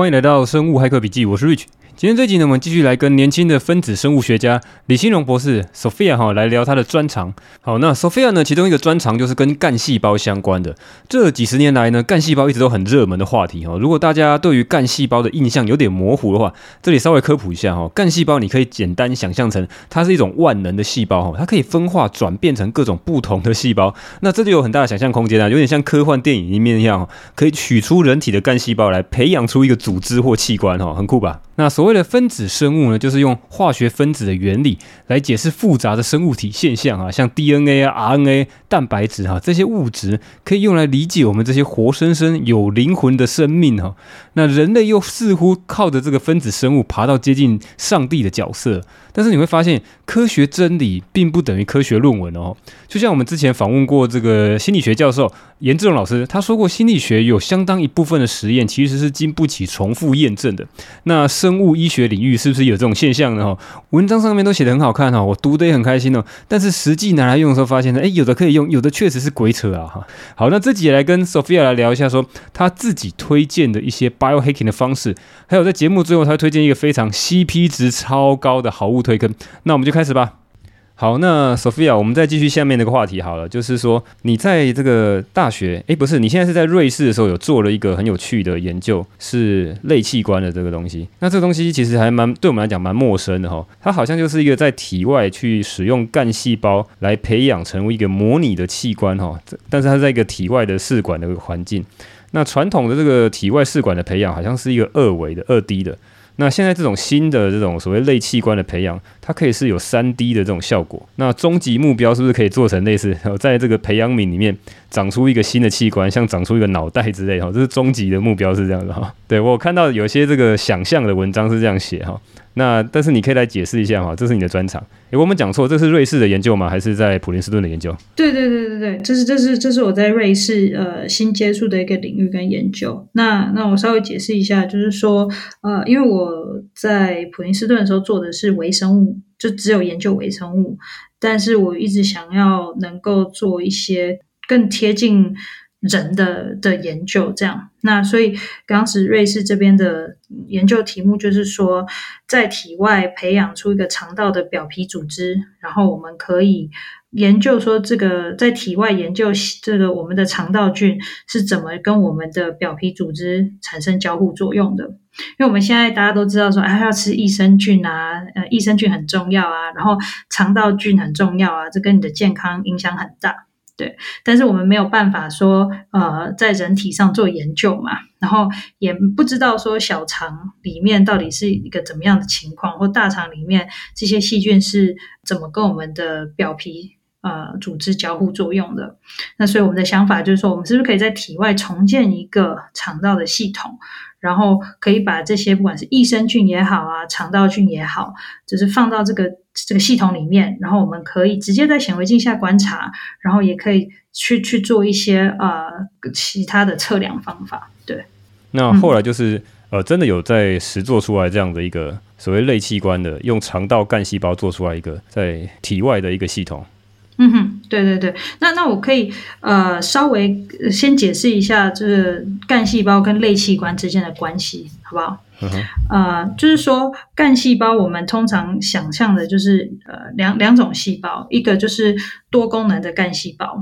欢迎来到生物骇客笔记，我是 Rich。今天这集呢，我们继续来跟年轻的分子生物学家李新荣博士 Sophia 哈来聊他的专长。好，那 Sophia 呢，其中一个专长就是跟干细胞相关的。这几十年来呢，干细胞一直都很热门的话题哈。如果大家对于干细胞的印象有点模糊的话，这里稍微科普一下哈。干细胞你可以简单想象成它是一种万能的细胞哈，它可以分化转变成各种不同的细胞。那这就有很大的想象空间啊，有点像科幻电影里面一样，可以取出人体的干细胞来培养出一个组织或器官哈，很酷吧？那所谓为了分子生物呢，就是用化学分子的原理来解释复杂的生物体现象啊，像 DNA 啊、RNA、蛋白质哈这些物质，可以用来理解我们这些活生生有灵魂的生命哈。那人类又似乎靠着这个分子生物爬到接近上帝的角色，但是你会发现，科学真理并不等于科学论文哦。就像我们之前访问过这个心理学教授颜志荣老师，他说过，心理学有相当一部分的实验其实是经不起重复验证的。那生物医学领域是不是有这种现象呢？哈，文章上面都写得很好看哈，我读得也很开心哦。但是实际拿来用的时候，发现呢，诶，有的可以用，有的确实是鬼扯啊哈。好，那这集也来跟 Sophia 来聊一下，说他自己推荐的一些 biohacking 的方式，还有在节目最后，他会推荐一个非常 CP 值超高的好物推坑。那我们就开始吧。好，那 Sophia，我们再继续下面那个话题好了，就是说你在这个大学，诶，不是，你现在是在瑞士的时候有做了一个很有趣的研究，是类器官的这个东西。那这个东西其实还蛮对我们来讲蛮陌生的哈，它好像就是一个在体外去使用干细胞来培养成为一个模拟的器官哈，但是它在一个体外的试管的环境。那传统的这个体外试管的培养好像是一个二维的、二 D 的。那现在这种新的这种所谓类器官的培养，它可以是有三 D 的这种效果。那终极目标是不是可以做成类似，在这个培养皿里面长出一个新的器官，像长出一个脑袋之类？哈，这是终极的目标是这样的哈。对，我看到有些这个想象的文章是这样写哈。那但是你可以来解释一下哈，这是你的专长。诶，我们讲错，这是瑞士的研究吗？还是在普林斯顿的研究？对对对对对，这是这是这是我在瑞士呃新接触的一个领域跟研究。那那我稍微解释一下，就是说呃，因为我在普林斯顿的时候做的是微生物，就只有研究微生物，但是我一直想要能够做一些更贴近。人的的研究这样，那所以当时瑞士这边的研究题目就是说，在体外培养出一个肠道的表皮组织，然后我们可以研究说，这个在体外研究这个我们的肠道菌是怎么跟我们的表皮组织产生交互作用的。因为我们现在大家都知道说，哎，要吃益生菌啊，呃，益生菌很重要啊，然后肠道菌很重要啊，这跟你的健康影响很大。对，但是我们没有办法说，呃，在人体上做研究嘛，然后也不知道说小肠里面到底是一个怎么样的情况，或大肠里面这些细菌是怎么跟我们的表皮呃组织交互作用的。那所以我们的想法就是说，我们是不是可以在体外重建一个肠道的系统？然后可以把这些不管是益生菌也好啊，肠道菌也好，就是放到这个这个系统里面，然后我们可以直接在显微镜下观察，然后也可以去去做一些呃其他的测量方法。对，那后来就是、嗯、呃真的有在实做出来这样的一个所谓类器官的，用肠道干细胞做出来一个在体外的一个系统。嗯哼，对对对，那那我可以呃稍微先解释一下就是干细胞跟类器官之间的关系，好不好？嗯，呃，就是说干细胞我们通常想象的就是呃两两种细胞，一个就是多功能的干细胞，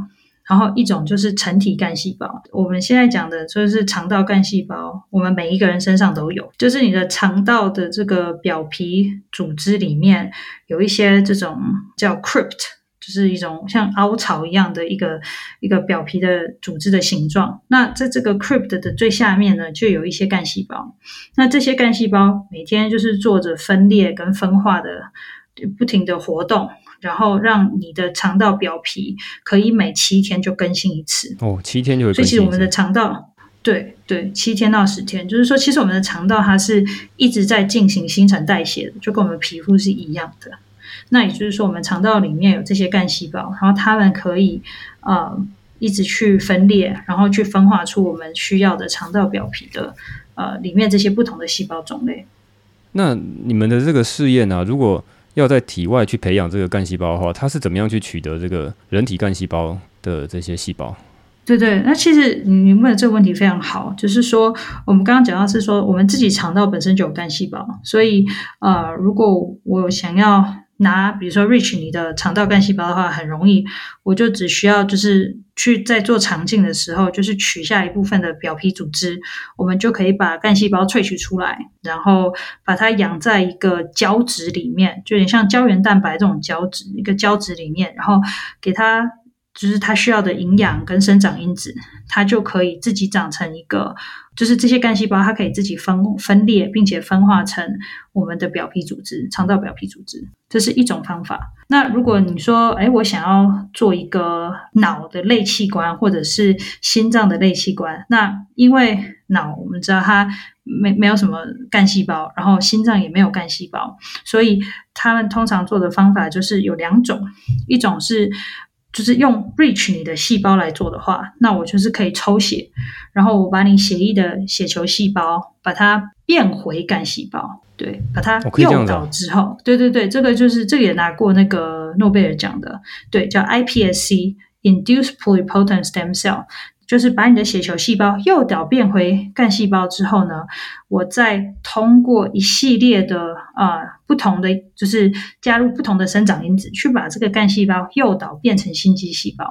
然后一种就是成体干细胞。我们现在讲的就是肠道干细胞，我们每一个人身上都有，就是你的肠道的这个表皮组织里面有一些这种叫 crypt。就是一种像凹槽一样的一个一个表皮的组织的形状。那在这个 crypt 的最下面呢，就有一些干细胞。那这些干细胞每天就是做着分裂跟分化的不停的活动，然后让你的肠道表皮可以每七天就更新一次。哦，七天就会更新一次。所以其实我们的肠道，对对，七天到十天，就是说，其实我们的肠道它是一直在进行新陈代谢的，就跟我们皮肤是一样的。那也就是说，我们肠道里面有这些干细胞，然后它们可以呃一直去分裂，然后去分化出我们需要的肠道表皮的呃里面这些不同的细胞种类。那你们的这个试验呢、啊，如果要在体外去培养这个干细胞的话，它是怎么样去取得这个人体干细胞的这些细胞？对对，那其实你问的这个问题非常好，就是说我们刚刚讲到是说我们自己肠道本身就有干细胞，所以呃，如果我想要拿比如说 Rich 你的肠道干细胞的话，很容易，我就只需要就是去在做肠镜的时候，就是取下一部分的表皮组织，我们就可以把干细胞萃取出来，然后把它养在一个胶质里面，就有点像胶原蛋白这种胶质，一个胶质里面，然后给它。就是它需要的营养跟生长因子，它就可以自己长成一个，就是这些干细胞，它可以自己分分裂，并且分化成我们的表皮组织，肠道表皮组织，这是一种方法。那如果你说，哎，我想要做一个脑的类器官，或者是心脏的类器官，那因为脑我们知道它没没有什么干细胞，然后心脏也没有干细胞，所以他们通常做的方法就是有两种，一种是。就是用 reach 你的细胞来做的话，那我就是可以抽血，然后我把你血液的血球细胞把它变回干细胞，对，把它诱导之后，对对对，这个就是这个也拿过那个诺贝尔奖的，对，叫 iPSC，Induced Pluripotent Stem Cell。就是把你的血球细胞诱导变回干细胞之后呢，我再通过一系列的呃不同的，就是加入不同的生长因子，去把这个干细胞诱导变成心肌细胞。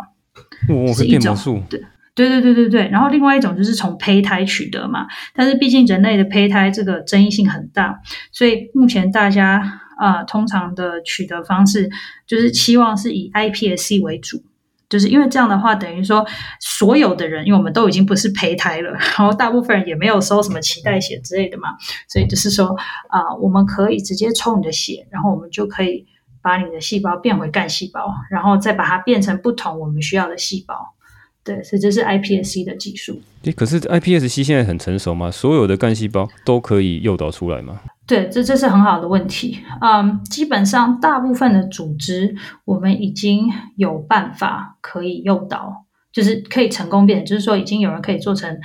哦，是一种对对对对对对。然后另外一种就是从胚胎取得嘛，但是毕竟人类的胚胎这个争议性很大，所以目前大家啊、呃、通常的取得方式就是期望是以 iPSC 为主。就是因为这样的话，等于说所有的人，因为我们都已经不是胚胎了，然后大部分人也没有收什么脐带血之类的嘛，所以就是说啊、我们可以直接抽你的血，然后我们就可以把你的细胞变回干细胞，然后再把它变成不同我们需要的细胞。对，所以这是 iPSC 的技术。诶，可是 iPSC 现在很成熟吗？所有的干细胞都可以诱导出来吗？对，这这是很好的问题。嗯，基本上大部分的组织，我们已经有办法可以诱导，就是可以成功变，就是说已经有人可以做成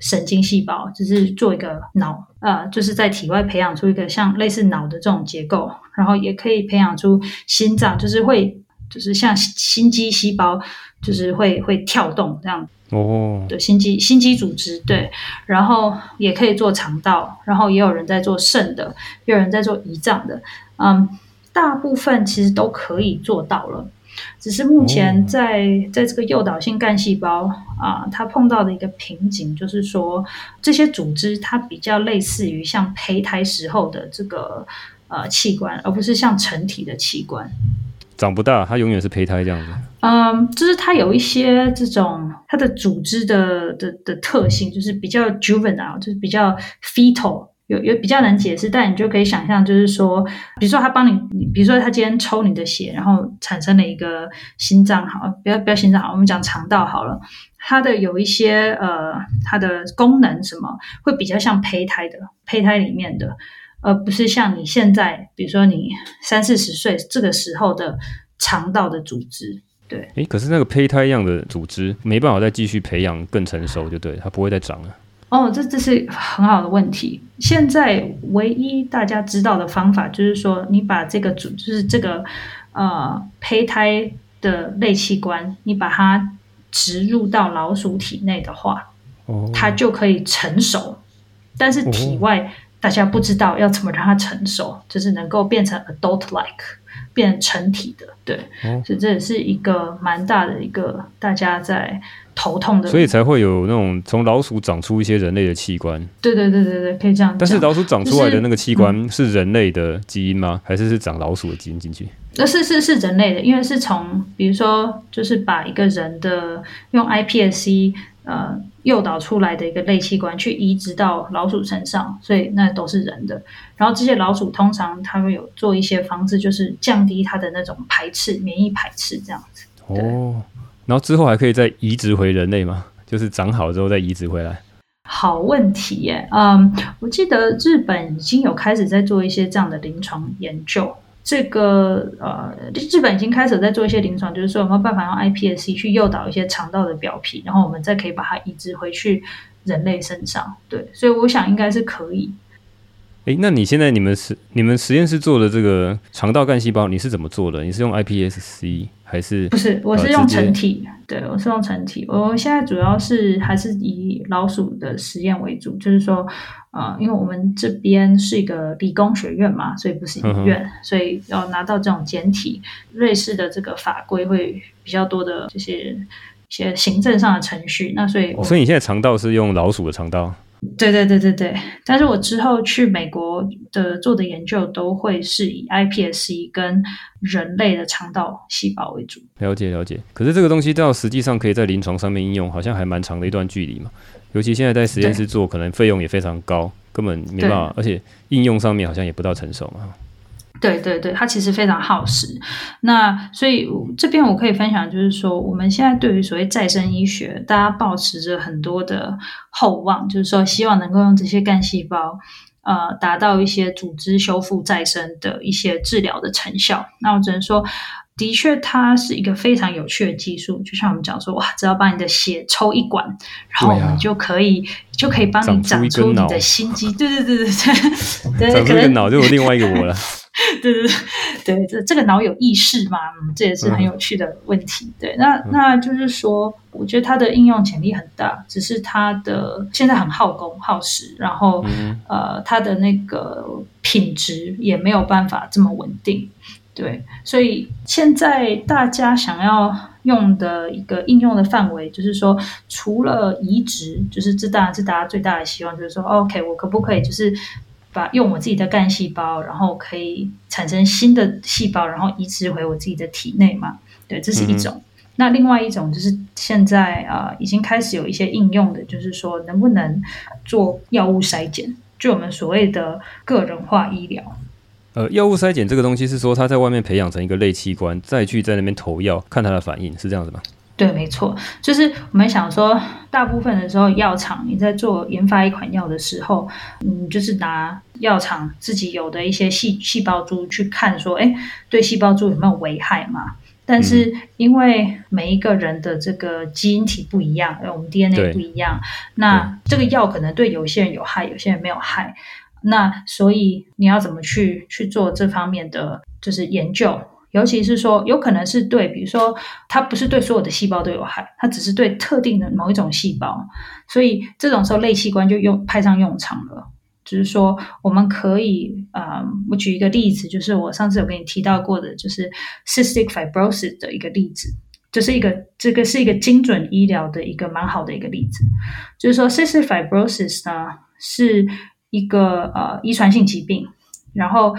神经细胞，就是做一个脑，呃，就是在体外培养出一个像类似脑的这种结构，然后也可以培养出心脏，就是会，就是像心肌细胞，就是会会跳动这样。哦，对，心肌心肌组织对，然后也可以做肠道，然后也有人在做肾的，也有人在做胰脏的，嗯，大部分其实都可以做到了，只是目前在、哦、在这个诱导性干细胞啊、呃，它碰到的一个瓶颈就是说，这些组织它比较类似于像胚胎时候的这个呃器官，而不是像成体的器官。长不大，它永远是胚胎这样子。嗯，就是它有一些这种它的组织的的的特性，就是比较 juvenile，就是比较 fetal，有有比较难解释，但你就可以想象，就是说，比如说他帮你，比如说他今天抽你的血，然后产生了一个心脏，好，不要不要心脏好，我们讲肠道好了，它的有一些呃，它的功能什么会比较像胚胎的，胚胎里面的。而不是像你现在，比如说你三四十岁这个时候的肠道的组织，对。诶，可是那个胚胎一样的组织没办法再继续培养更成熟，就对，它不会再长了。哦，这这是很好的问题。现在唯一大家知道的方法就是说，你把这个组，就是这个呃胚胎的类器官，你把它植入到老鼠体内的话，哦，它就可以成熟，但是体外。哦大家不知道要怎么让它成熟，就是能够变成 adult-like，变成体的，对，哦、所以这也是一个蛮大的一个大家在头痛的，所以才会有那种从老鼠长出一些人类的器官。对对对对对，可以这样。但是老鼠长出来的那个器官是人类的基因吗？就是嗯、还是是长老鼠的基因进去？那是是是人类的，因为是从比如说，就是把一个人的用 iPSC。呃，诱导出来的一个类器官去移植到老鼠身上，所以那都是人的。然后这些老鼠通常它们有做一些方式，就是降低它的那种排斥、免疫排斥这样子。哦，然后之后还可以再移植回人类吗？就是长好之后再移植回来？好问题耶。嗯，我记得日本已经有开始在做一些这样的临床研究。这个呃，日本已经开始在做一些临床，就是说有没有办法用 iPSC 去诱导一些肠道的表皮，然后我们再可以把它移植回去人类身上。对，所以我想应该是可以。诶，那你现在你们实你们实验室做的这个肠道干细胞，你是怎么做的？你是用 iPSC 还是不是？我是用成体，呃、对，我是用成体。我现在主要是还是以老鼠的实验为主，就是说，呃，因为我们这边是一个理工学院嘛，所以不是医院，嗯、所以要拿到这种简体，瑞士的这个法规会比较多的这些一些行政上的程序。那所以、哦，所以你现在肠道是用老鼠的肠道？对对对对对，但是我之后去美国的做的研究都会是以 iPSC 跟人类的肠道细胞为主。了解了解，可是这个东西到实际上可以在临床上面应用，好像还蛮长的一段距离嘛。尤其现在在实验室做，可能费用也非常高，根本没办法，而且应用上面好像也不到成熟嘛。对对对，它其实非常耗时。那所以这边我可以分享，就是说我们现在对于所谓再生医学，大家抱持着很多的厚望，就是说希望能够用这些干细胞，呃，达到一些组织修复再生的一些治疗的成效。那我只能说，的确它是一个非常有趣的技术。就像我们讲说，哇，只要把你的血抽一管，然后我们就可以、啊、就可以帮你长出你的心肌。对对对对对，对 长出一个脑就有另外一个我了。对对对对，这这个脑有意识吗？嗯，这也是很有趣的问题。对，那那就是说，我觉得它的应用潜力很大，只是它的现在很耗工耗时，然后、嗯、呃，它的那个品质也没有办法这么稳定。对，所以现在大家想要用的一个应用的范围，就是说，除了移植，就是这当然是大家最大的希望，就是说，OK，我可不可以就是。把用我自己的干细胞，然后可以产生新的细胞，然后移植回我自己的体内嘛？对，这是一种。嗯、那另外一种就是现在啊、呃，已经开始有一些应用的，就是说能不能做药物筛检，就我们所谓的个人化医疗。呃，药物筛检这个东西是说他在外面培养成一个类器官，再去在那边投药，看它的反应，是这样子吗？对，没错，就是我们想说，大部分的时候，药厂你在做研发一款药的时候，嗯，就是拿药厂自己有的一些细细胞株去看，说，哎，对细胞株有没有危害嘛？但是因为每一个人的这个基因体不一样，我们 DNA 不一样，那这个药可能对有些人有害，有些人没有害，那所以你要怎么去去做这方面的就是研究？尤其是说，有可能是对，比如说，它不是对所有的细胞都有害，它只是对特定的某一种细胞，所以这种时候类器官就用派上用场了。就是说，我们可以，呃，我举一个例子，就是我上次有跟你提到过的，就是 cystic fibrosis 的一个例子，就是一个这个是一个精准医疗的一个蛮好的一个例子。就是说，cystic fibrosis 呢是一个呃遗传性疾病，然后。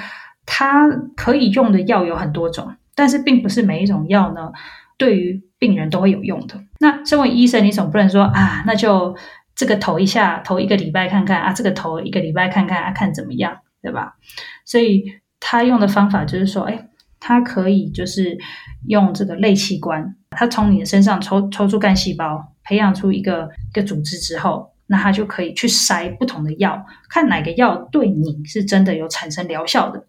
它可以用的药有很多种，但是并不是每一种药呢，对于病人都会有用的。那身为医生，你总不能说啊，那就这个投一下，投一个礼拜看看啊，这个投一个礼拜看看啊，看怎么样，对吧？所以他用的方法就是说，哎，他可以就是用这个类器官，他从你的身上抽抽出干细胞，培养出一个一个组织之后，那他就可以去筛不同的药，看哪个药对你是真的有产生疗效的。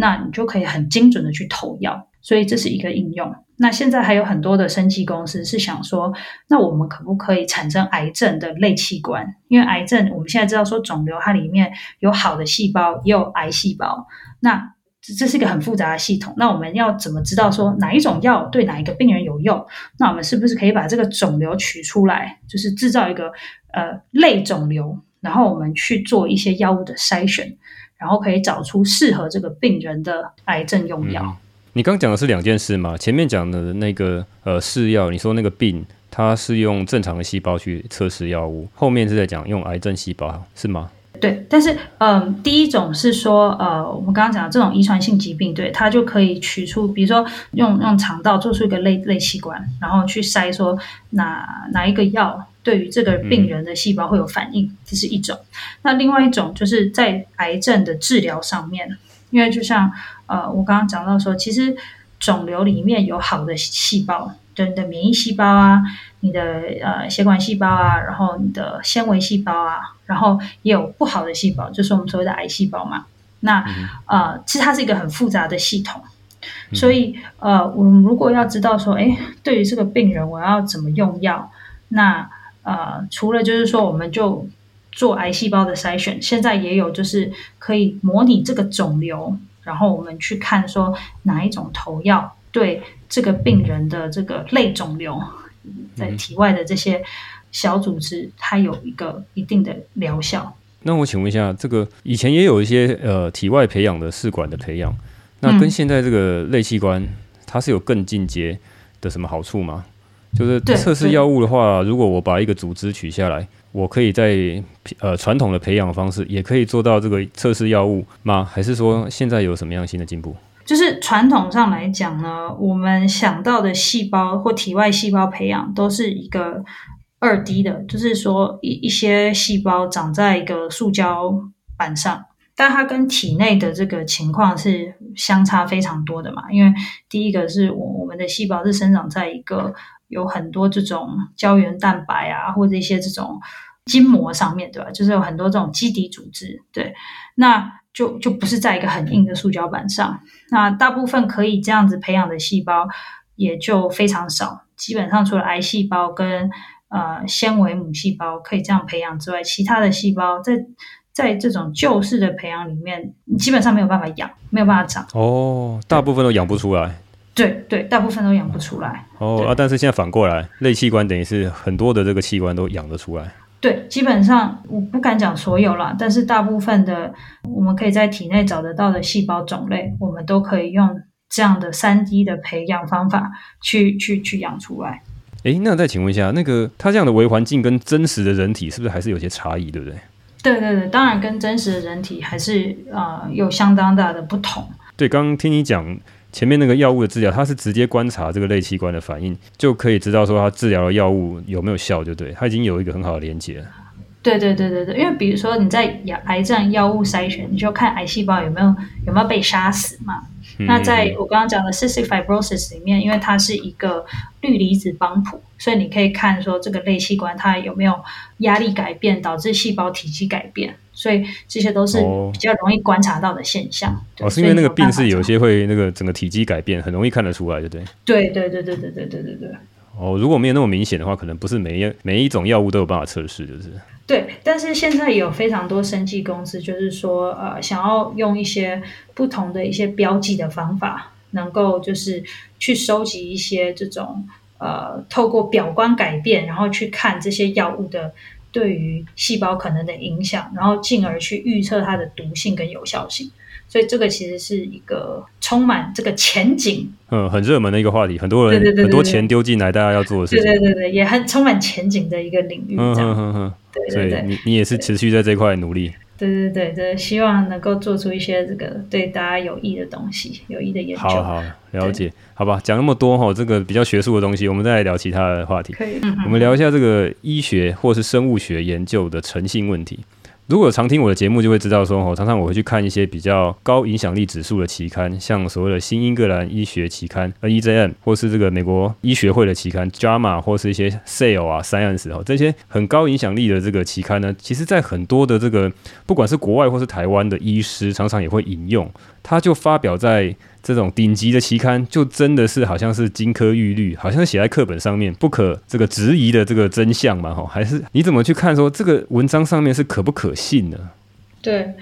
那你就可以很精准的去投药，所以这是一个应用。那现在还有很多的生技公司是想说，那我们可不可以产生癌症的类器官？因为癌症我们现在知道说肿瘤它里面有好的细胞，也有癌细胞。那这是一个很复杂的系统。那我们要怎么知道说哪一种药对哪一个病人有用？那我们是不是可以把这个肿瘤取出来，就是制造一个呃类肿瘤，然后我们去做一些药物的筛选？然后可以找出适合这个病人的癌症用药。嗯，你刚讲的是两件事嘛？前面讲的那个呃试药，你说那个病它是用正常的细胞去测试药物，后面是在讲用癌症细胞，是吗？对，但是嗯、呃，第一种是说呃，我们刚刚讲的这种遗传性疾病，对它就可以取出，比如说用用肠道做出一个类类器官，然后去筛说哪哪一个药。对于这个病人的细胞会有反应，这是一种。那另外一种就是在癌症的治疗上面，因为就像呃我刚刚讲到说，其实肿瘤里面有好的细胞，就你的免疫细胞啊，你的呃血管细胞啊，然后你的纤维细胞啊，然后也有不好的细胞，就是我们所谓的癌细胞嘛。那呃其实它是一个很复杂的系统，所以呃我们如果要知道说，哎，对于这个病人我要怎么用药，那呃，除了就是说，我们就做癌细胞的筛选，现在也有就是可以模拟这个肿瘤，然后我们去看说哪一种投药对这个病人的这个类肿瘤在体外的这些小组织，它有一个一定的疗效。那我请问一下，这个以前也有一些呃体外培养的试管的培养，那跟现在这个类器官，它是有更进阶的什么好处吗？就是测试药物的话，如果我把一个组织取下来，我可以在呃传统的培养方式也可以做到这个测试药物吗？还是说现在有什么样新的进步？就是传统上来讲呢，我们想到的细胞或体外细胞培养都是一个。二 D 的，就是说一一些细胞长在一个塑胶板上，但它跟体内的这个情况是相差非常多的嘛。因为第一个是我我们的细胞是生长在一个有很多这种胶原蛋白啊，或者一些这种筋膜上面，对吧？就是有很多这种基底组织，对，那就就不是在一个很硬的塑胶板上。那大部分可以这样子培养的细胞也就非常少，基本上除了癌细胞跟呃，纤维母细胞可以这样培养之外，其他的细胞在在这种旧式的培养里面，基本上没有办法养，没有办法长。哦，大部分都养不出来。对对，大部分都养不出来。哦啊，但是现在反过来，类器官等于是很多的这个器官都养得出来。对，基本上我不敢讲所有啦，但是大部分的我们可以在体内找得到的细胞种类，我们都可以用这样的三 D 的培养方法去去去养出来。哎，那再请问一下，那个它这样的微环境跟真实的人体是不是还是有些差异，对不对？对对对，当然跟真实的人体还是啊、呃、有相当大的不同。对，刚刚听你讲前面那个药物的治疗，它是直接观察这个类器官的反应，就可以知道说它治疗的药物有没有效，就对，它已经有一个很好的连接了。对对对对对，因为比如说你在癌癌症药物筛选，你就看癌细胞有没有有没有被杀死嘛。嗯、那在我刚刚讲的 cystic fibrosis 里面，因为它是一个氯离子帮谱，所以你可以看说这个类器官它有没有压力改变导致细胞体积改变，所以这些都是比较容易观察到的现象。哦，是因为那个病是有些会那个整个体积改变，很容易看得出来，对不对？对对对对对对对对对。哦，如果没有那么明显的话，可能不是每一每一种药物都有办法测试，就是。对，但是现在也有非常多生技公司，就是说，呃，想要用一些不同的一些标记的方法，能够就是去收集一些这种，呃，透过表观改变，然后去看这些药物的对于细胞可能的影响，然后进而去预测它的毒性跟有效性。所以这个其实是一个充满这个前景，嗯，很热门的一个话题，很多人对对对很多钱丢进来，大家要做的事情，对对对对，也很充满前景的一个领域，这样，嗯嗯嗯，对对对，你你也是持续在这块努力，对对对对，希望能够做出一些这个对大家有益的东西，有益的研究。好好了解，好吧，讲那么多哈，这个比较学术的东西，我们再来聊其他的话题。可以，嗯，我们聊一下这个医学或是生物学研究的诚信问题。如果常听我的节目，就会知道说，哦，常常我会去看一些比较高影响力指数的期刊，像所谓的《新英格兰医学期刊》呃 （EJM） 或是这个美国医学会的期刊《JAMA》或是一些《Cell》啊、《Science》哦，这些很高影响力的这个期刊呢，其实在很多的这个不管是国外或是台湾的医师，常常也会引用，它就发表在。这种顶级的期刊，就真的是好像是金科玉律，好像写在课本上面不可这个质疑的这个真相嘛？哈，还是你怎么去看说这个文章上面是可不可信呢？对。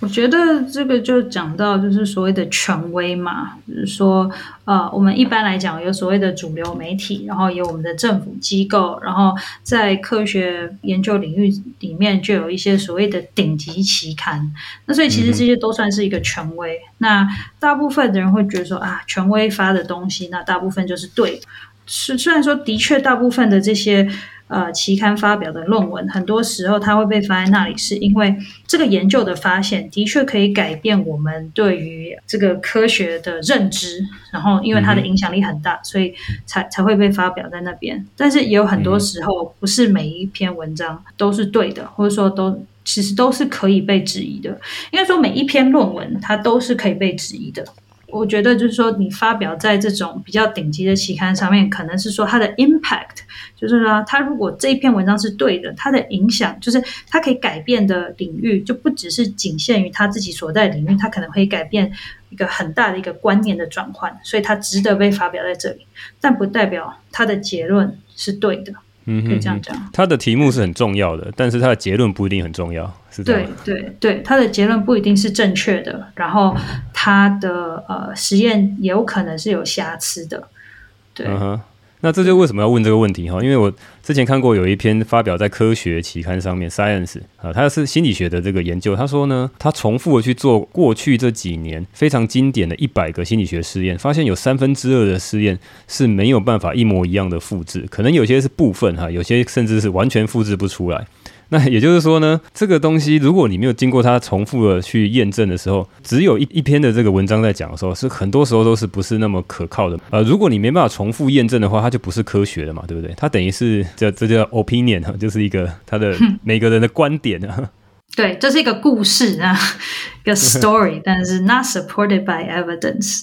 我觉得这个就讲到就是所谓的权威嘛，就是说，呃，我们一般来讲有所谓的主流媒体，然后有我们的政府机构，然后在科学研究领域里面就有一些所谓的顶级期刊。那所以其实这些都算是一个权威。嗯、那大部分的人会觉得说啊，权威发的东西，那大部分就是对。是虽然说的确大部分的这些。呃，期刊发表的论文，很多时候它会被放在那里，是因为这个研究的发现的确可以改变我们对于这个科学的认知，然后因为它的影响力很大，所以才才会被发表在那边。但是也有很多时候，不是每一篇文章都是对的，或者说都其实都是可以被质疑的。应该说每一篇论文它都是可以被质疑的。我觉得就是说，你发表在这种比较顶级的期刊上面，可能是说它的 impact，就是说，它如果这一篇文章是对的，它的影响就是它可以改变的领域，就不只是仅限于它自己所在领域，它可能会改变一个很大的一个观念的转换，所以它值得被发表在这里，但不代表它的结论是对的。嗯，可以这样讲。他的题目是很重要的，但是他的结论不一定很重要。对对对，他的结论不一定是正确的，然后他的呃实验也有可能是有瑕疵的。对。Uh-huh. 那这就为什么要问这个问题哈？因为我之前看过有一篇发表在科学期刊上面，Science 啊，它是心理学的这个研究。他说呢，他重复的去做过去这几年非常经典的一百个心理学试验，发现有三分之二的试验是没有办法一模一样的复制，可能有些是部分哈，有些甚至是完全复制不出来。那也就是说呢，这个东西如果你没有经过它重复的去验证的时候，只有一一篇的这个文章在讲的时候，是很多时候都是不是那么可靠的。呃，如果你没办法重复验证的话，它就不是科学的嘛，对不对？它等于是这这叫 opinion 哈，就是一个他的每个人的观点啊。对，这是一个故事啊，一个 story，但是 not supported by evidence。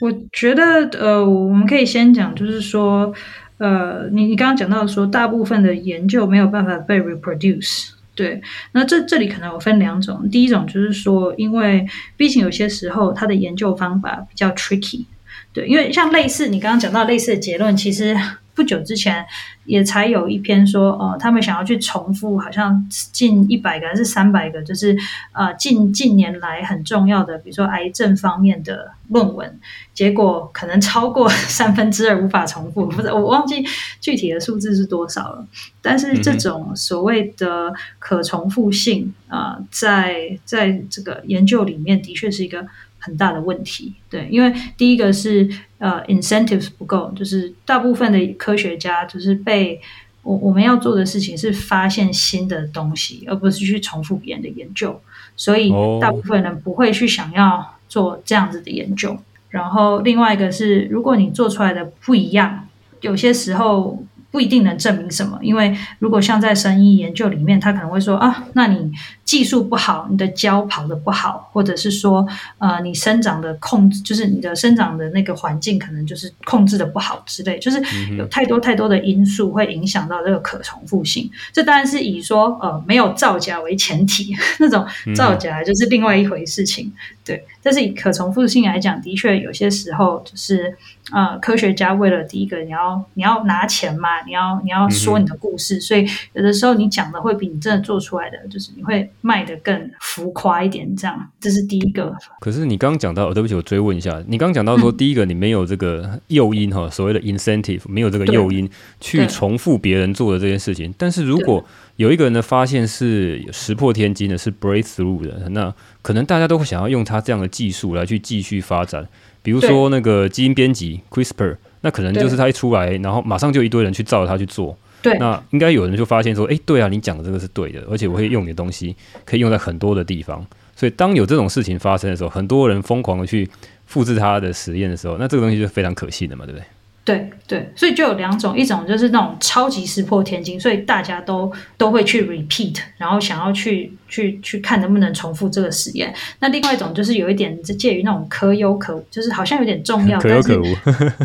我觉得呃，我们可以先讲，就是说。呃，你你刚刚讲到说，大部分的研究没有办法被 reproduce，对，那这这里可能有分两种，第一种就是说，因为毕竟有些时候它的研究方法比较 tricky，对，因为像类似你刚刚讲到类似的结论，其实。不久之前，也才有一篇说，哦，他们想要去重复，好像近一百个还是三百个，就是呃近近年来很重要的，比如说癌症方面的论文，结果可能超过 三分之二无法重复，不是，我忘记具体的数字是多少了。但是这种所谓的可重复性啊，呃，在在这个研究里面，的确是一个。很大的问题，对，因为第一个是呃，incentives 不够，就是大部分的科学家就是被我我们要做的事情是发现新的东西，而不是去重复别人的研究，所以大部分人不会去想要做这样子的研究。然后另外一个是，如果你做出来的不一样，有些时候。不一定能证明什么，因为如果像在生意研究里面，他可能会说啊，那你技术不好，你的胶跑的不好，或者是说，呃，你生长的控制，就是你的生长的那个环境可能就是控制的不好之类，就是有太多太多的因素会影响到这个可重复性。这当然是以说呃没有造假为前提，那种造假就是另外一回事情。对，但是以可重复性来讲，的确有些时候就是。呃，科学家为了第一个，你要你要拿钱嘛，你要你要说你的故事，嗯，所以有的时候你讲的会比你真的做出来的，就是你会卖的更浮夸一点，这样，这是第一个。可是你刚刚讲到，哦，对不起，我追问一下，你刚刚讲到说，第一个你没有这个诱因哈，嗯，所谓的 incentive，没有这个诱因去重复别人做的这件事情。但是如果有一个人的发现是石破天惊的，是 breakthrough 的，那可能大家都会想要用他这样的技术来去继续发展。比如说那个基因编辑 CRISPR，那可能就是他一出来，然后马上就一堆人去照他去做。对，那应该有人就发现说，哎，对啊，你讲的这个是对的，而且我会用你的东西，可以用在很多的地方。所以当有这种事情发生的时候，很多人疯狂的去复制他的实验的时候，那这个东西就非常可信的嘛，对不对？对对，所以就有两种，一种就是那种超级石破天惊，所以大家都都会去 repeat，然后想要去去去看能不能重复这个实验。那另外一种就是有一点介于那种可有可无，就是好像有点重要，可有可无，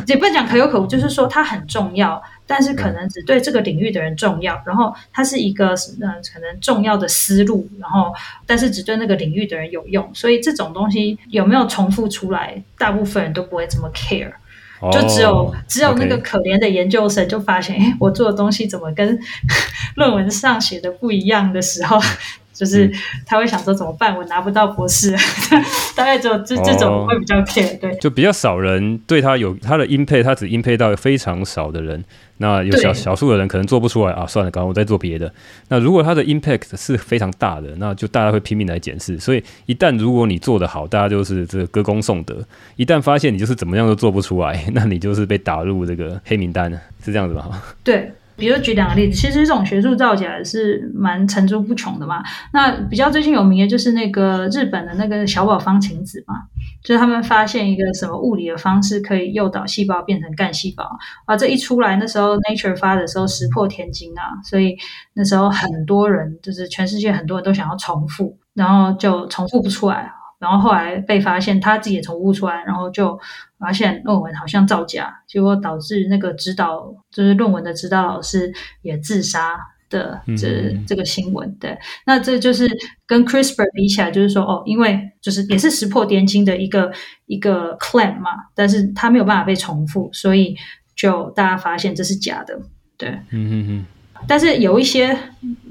也不能讲可有可无，就是说它很重要，但是可能只对这个领域的人重要。然后它是一个嗯可能重要的思路，然后但是只对那个领域的人有用。所以这种东西有没有重复出来，大部分人都不会这么 care。就只有、oh, 只有那个可怜的研究生就发现，哎、我做的东西怎么跟 论文上写的不一样的时候，就是他会想说怎么办？我拿不到博士，大概只有这这种会比较 care，对，就比较少人对他有他的 impact，他只 impact 到非常少的人。那有小小数的人可能做不出来啊，算了，刚刚我在做别的。那如果他的 impact 是非常大的，那就大家会拼命来检视。所以一旦如果你做得好，大家就是这个歌功颂德；一旦发现你就是怎么样都做不出来，那你就是被打入这个黑名单，是这样子吗？对。比如举两个例子，其实这种学术造假是蛮层出不穷的嘛。那比较最近有名的就是那个日本的那个小宝方晴子嘛，就是他们发现一个什么物理的方式可以诱导细胞变成干细胞啊，这一出来那时候 Nature 发的时候石破天惊啊，所以那时候很多人就是全世界很多人都想要重复，然后就重复不出来。然后后来被发现，他自己也重复出来，然后就发现论文好像造假，结果导致那个指导就是论文的指导老师也自杀的这、嗯、这个新闻。对，那这就是跟 CRISPR 比起来，就是说哦，因为就是也是石破天惊的一个一个 claim 嘛，但是他没有办法被重复，所以就大家发现这是假的。对，嗯嗯嗯。但是有一些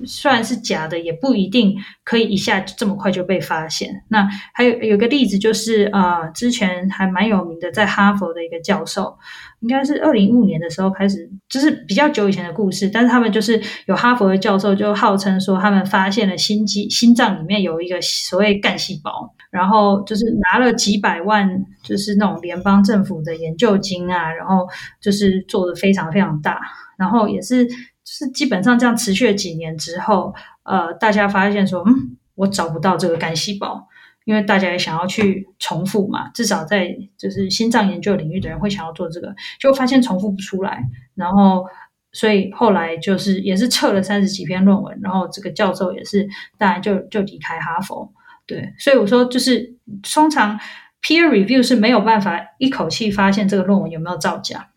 虽然是假的，也不一定可以一下这么快就被发现。那还有有个例子就是啊、之前还蛮有名的，在哈佛的一个教授，应该是二零一五年的时候开始，就是比较久以前的故事。但是他们就是有哈佛的教授就号称说，他们发现了心肌心脏里面有一个所谓干细胞，然后就是拿了几百万，就是那种联邦政府的研究金啊，然后就是做得非常非常大，然后也是。就是基本上这样持续了几年之后，呃，大家发现说，嗯，我找不到这个干细胞，因为大家也想要去重复嘛，至少在就是心脏研究领域的人会想要做这个，就发现重复不出来，然后所以后来就是也是撤了三十几篇论文，然后这个教授也是当然就就离开哈佛，对，所以我说就是通常 peer review 是没有办法一口气发现这个论文有没有造假。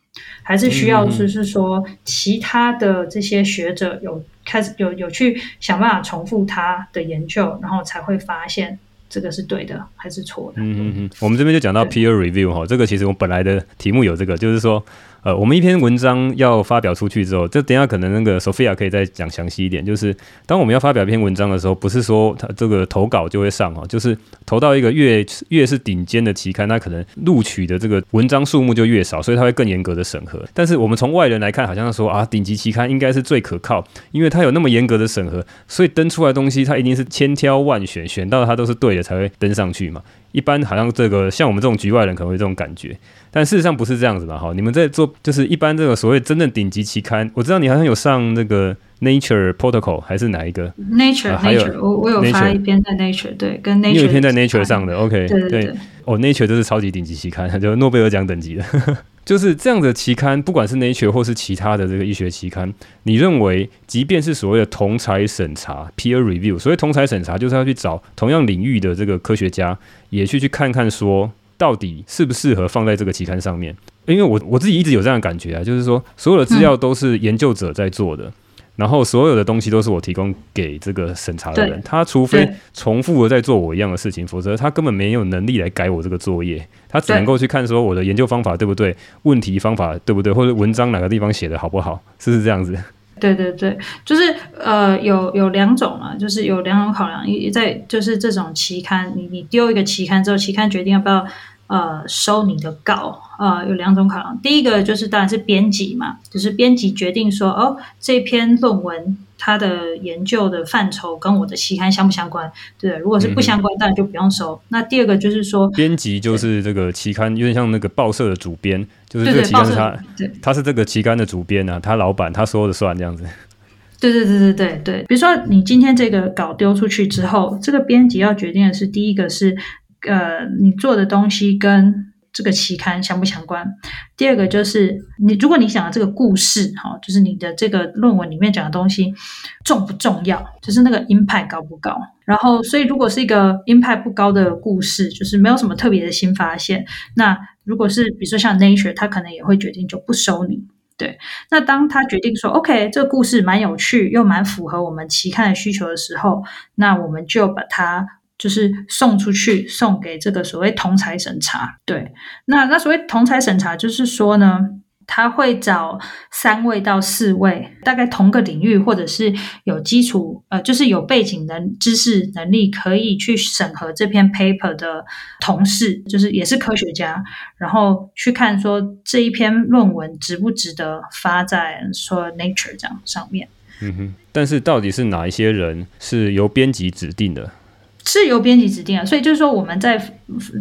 还是需要，就是说，其他的这些学者有开始有有去想办法重复他的研究，然后才会发现这个是对的还是错的。嗯嗯嗯，我们这边就讲到 peer review 哈，这个其实我本来的题目有这个，就是说。呃，我们一篇文章要发表出去之后，这等下可能那个 Sophia 可以再讲详细一点。就是当我们要发表一篇文章的时候，不是说它这个投稿就会上哈，就是投到一个越越是顶尖的期刊，那可能录取的这个文章数目就越少，所以它会更严格的审核。但是我们从外人来看，好像说啊，顶级期刊应该是最可靠，因为它有那么严格的审核，所以登出来东西它一定是千挑万选，选到它都是对的才会登上去嘛。一般好像这个像我们这种局外人可能会这种感觉。但事实上不是这样子的，哈！你们在做就是一般这个所谓真正顶级期刊，我知道你好像有上那个 Nature Protocol 还是哪一个 Nature？呃、Nature，我我有发一篇在 Nature，对，跟 Nature 你有一篇在 Nature 上的，OK，对对对，对哦，Nature 就是超级顶级期刊，就诺贝尔奖等级的，就是这样的期刊，不管是 Nature 或是其他的这个医学期刊，你认为即便是所谓的同才审查 Peer Review，所谓同才审查就是要去找同样领域的这个科学家，也去去看看说。到底适不适合放在这个期刊上面？因为我我自己一直有这样的感觉啊，就是说所有的资料都是研究者在做的，嗯、然后所有的东西都是我提供给这个审查的人。他除非重复的在做我一样的事情，否则他根本没有能力来改我这个作业。他只能够去看说我的研究方法对不对，问题方法对不对，或者文章哪个地方写的好不好，是不是这样子？对对对，就是呃，有有两种嘛，就是有两种考量。一在就是这种期刊，你你丢一个期刊之后，期刊决定要不要。呃，收你的稿，呃，有两种考量。第一个就是当然是编辑嘛，就是编辑决定说，哦，这篇论文它的研究的范畴跟我的期刊相不相关？对，如果是不相关，当然就不用收。嗯、那第二个就是说，编辑就是这个期刊有点像那个报社的主编，就是这个期刊是他，对，他是这个期刊的主编啊，他老板他说了算这样子。对对对对对对，比如说你今天这个稿丢出去之后，这个编辑要决定的是，第一个是。呃，你做的东西跟这个期刊相不相关？第二个就是你，如果你讲的这个故事，哈，就是你的这个论文里面讲的东西重不重要？就是那个 impact 高不高？然后，所以如果是一个 impact 不高的故事，就是没有什么特别的新发现，那如果是比如说像 Nature，他可能也会决定就不收你。对，那当他决定说 OK，这个故事蛮有趣，又蛮符合我们期刊的需求的时候，那我们就把它。就是送出去，送给这个所谓同侪审查。对，那那所谓同侪审查，就是说呢，他会找三位到四位，大概同个领域或者是有基础，呃，就是有背景的知识能力，可以去审核这篇 paper 的同事，就是也是科学家，然后去看说这一篇论文值不值得发在说 Nature 这样上面。嗯哼，但是到底是哪一些人是由编辑指定的？是由编辑指定的，所以就是说我们在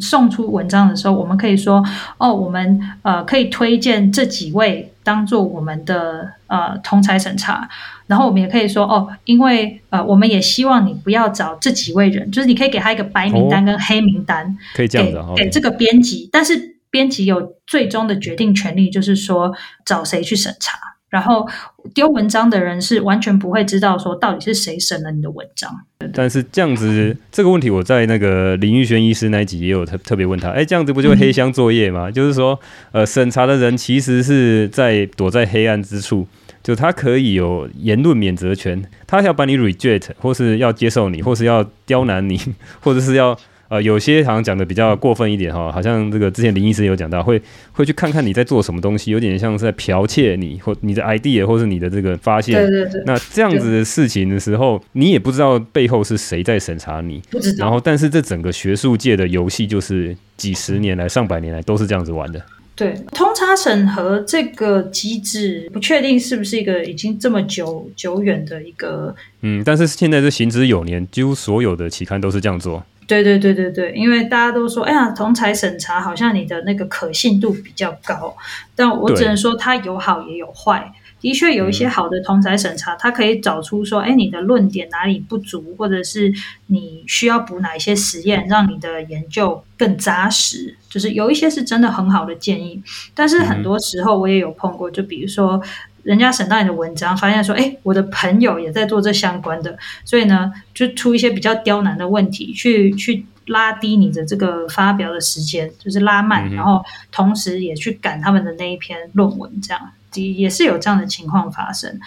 送出文章的时候，我们可以说哦，我们呃可以推荐这几位当做我们的呃同侪审查，然后我们也可以说哦，因为呃我们也希望你不要找这几位人，就是你可以给他一个白名单跟黑名单，哦、可以这样子给给这个编辑，但是编辑有最终的决定权利，就是说找谁去审查。然后丢文章的人是完全不会知道说到底是谁审了你的文章。但是这样子这个问题，我在那个林玉轩医师那一集也有特特别问他，哎，这样子不就黑箱作业吗？嗯、就是说，呃，审查的人其实是在躲在黑暗之处，就他可以有言论免责权，他要把你 reject，或是要接受你，或是要刁难你，或者是要呃，有些好像讲的比较过分一点哈，好像这个之前林医师有讲到，会会去看看你在做什么东西，有点像是在剽窃你或你的 idea 或是你的这个发现。对对对。那这样子的事情的时候，你也不知道背后是谁在审查你。不知道。然后，但是这整个学术界的游戏就是几十年来、上百年来都是这样子玩的。对，通查审核这个机制，不确定是不是一个已经这么久久远的一个。嗯，但是现在是行之有年，几乎所有的期刊都是这样做。对对对对对，因为大家都说，哎呀，同侪审查好像你的那个可信度比较高，但我只能说它有好也有坏。的确有一些好的同侪审查，它可以找出说，哎，你的论点哪里不足，或者是你需要补哪一些实验，让你的研究更扎实。就是有一些是真的很好的建议，但是很多时候我也有碰过，就比如说人家审到你的文章，发现说，哎，我的朋友也在做这相关的，所以呢，就出一些比较刁难的问题，去去拉低你的这个发表的时间，就是拉慢，然后同时也去赶他们的那一篇论文，这样。也是有这样的情况发生，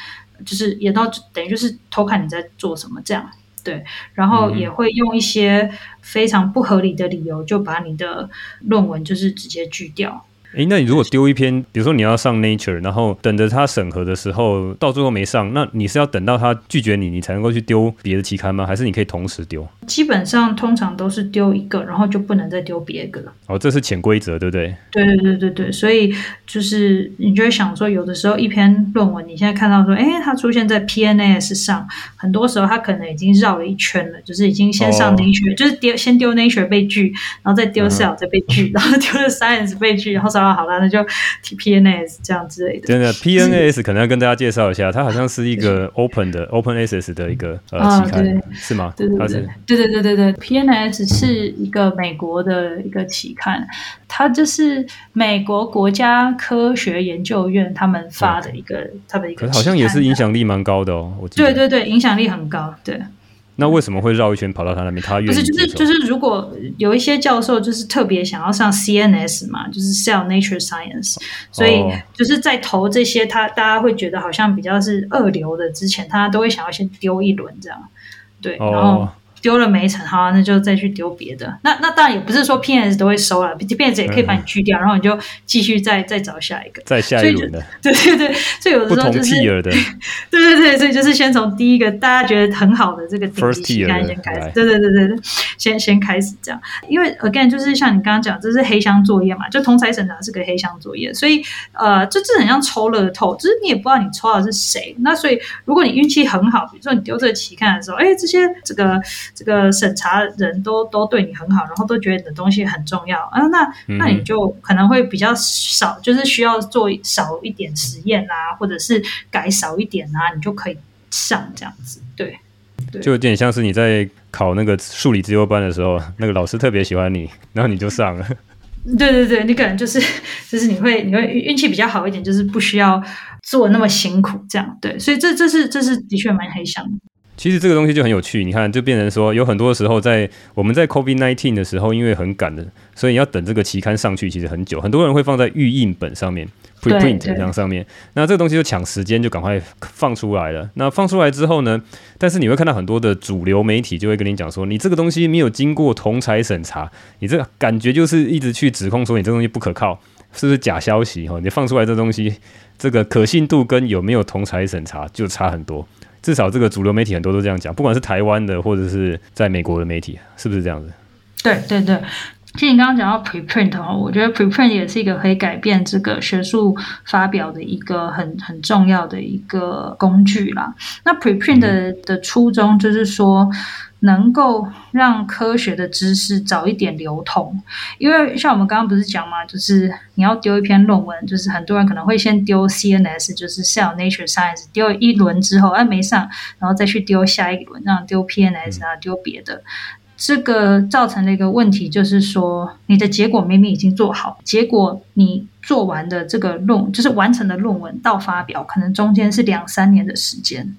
就是也到等于就是偷看你在做什么这样，对，然后也会用一些非常不合理的理由就把你的论文就是直接拒掉。诶，那你如果丢一篇，比如说你要上 Nature，然后等着他审核的时候，到最后没上，那你是要等到他拒绝你，你才能够去丢别的期刊吗？还是你可以同时丢？基本上通常都是丢一个，然后就不能再丢别个了。哦，这是潜规则，对不对？对对对对对，所以就是你就会想说，有的时候一篇论文，你现在看到说，诶，它出现在 PNAS 上，很多时候它可能已经绕了一圈了，就是已经先上 Nature，、哦、就是丢先丢 Nature 被拒，然后再丢 Cell 再被拒，嗯、然后丢了 Science 被拒，然后说。啊，好了，那就 PNAS 这样之类的。真的，PNAS 可能要跟大家介绍一下，它好像是一个 Open 的 Open Access 的一个呃期刊，对是吗？对对对，对对对对对，PNAS 是一个美国的一个期刊，它就是美国国家科学研究院他们发的一个，他的一个，好像也是影响力蛮高的哦。我记得对对对，影响力很高，对。那为什么会绕一圈跑到他那边？他不是就是就是，如果有一些教授就是特别想要上 CNS 嘛，就是 Cell Nature Science，所以就是在投这些他大家会觉得好像比较是二流的之前，他都会想要先丢一轮这样，对，然后。丢了没成，好、啊，那就再去丢别的。那那当然也不是说 PNAS 都会收了，PNAS 也可以把你拒掉，嗯、然后你就继续再再找下一个，再下一轮的。对对对，所以有的时候就是 对对对，所以就是先从第一个大家觉得很好的这个顶级期刊先开始，对对对对对，先先开始这样。因为 again 就是像你刚刚讲，这是黑箱作业嘛，就同财审查是个黑箱作业，所以呃，这这很像抽乐透，就是你也不知道你抽到的是谁。那所以如果你运气很好，比如说你丢这个期刊的时候，哎，这些这个。这个审查人都都对你很好，然后都觉得你的东西很重要啊，那那你就可能会比较少，就是需要做少一点实验啊，或者是改少一点啊，你就可以上这样子。对，对就有点像是你在考那个数理自优班的时候，那个老师特别喜欢你，然后你就上了。对对对，你可能就是 就是你会你会运气比较好一点，就是不需要做那么辛苦这样。对，所以这这是这是的确蛮黑箱的。其实这个东西就很有趣，你看，就变成说，有很多时候在我们在 COVID-19 的时候，因为很赶的，所以要等这个期刊上去，其实很久。很多人会放在预印本上面，preprint 这样上面。那这个东西就抢时间，就赶快放出来了。那放出来之后呢，但是你会看到很多的主流媒体就会跟你讲说，你这个东西没有经过同侪审查，你这个感觉就是一直去指控说你这东西不可靠，是不是假消息？哈，你放出来这东西，这个可信度跟有没有同侪审查就差很多。至少这个主流媒体很多都这样讲，不管是台湾的或者是在美国的媒体，是不是这样子？对对对，其实你刚刚讲到 preprint 哦，我觉得 preprint 也是一个可以改变这个学术发表的一个很很重要的一个工具啦。那 preprint 的的初衷就是说。能够让科学的知识早一点流通，因为像我们刚刚不是讲嘛，就是你要丢一篇论文，就是很多人可能会先丢 CNS，就是 Cell Nature Science，丢一轮之后，哎没上，然后再去丢下一轮，这样丢 PNAS 啊，丢别的，这个造成了一个问题，就是说你的结果明明已经做好，结果你做完的这个论，就是完成的论文到发表，可能中间是两三年的时间。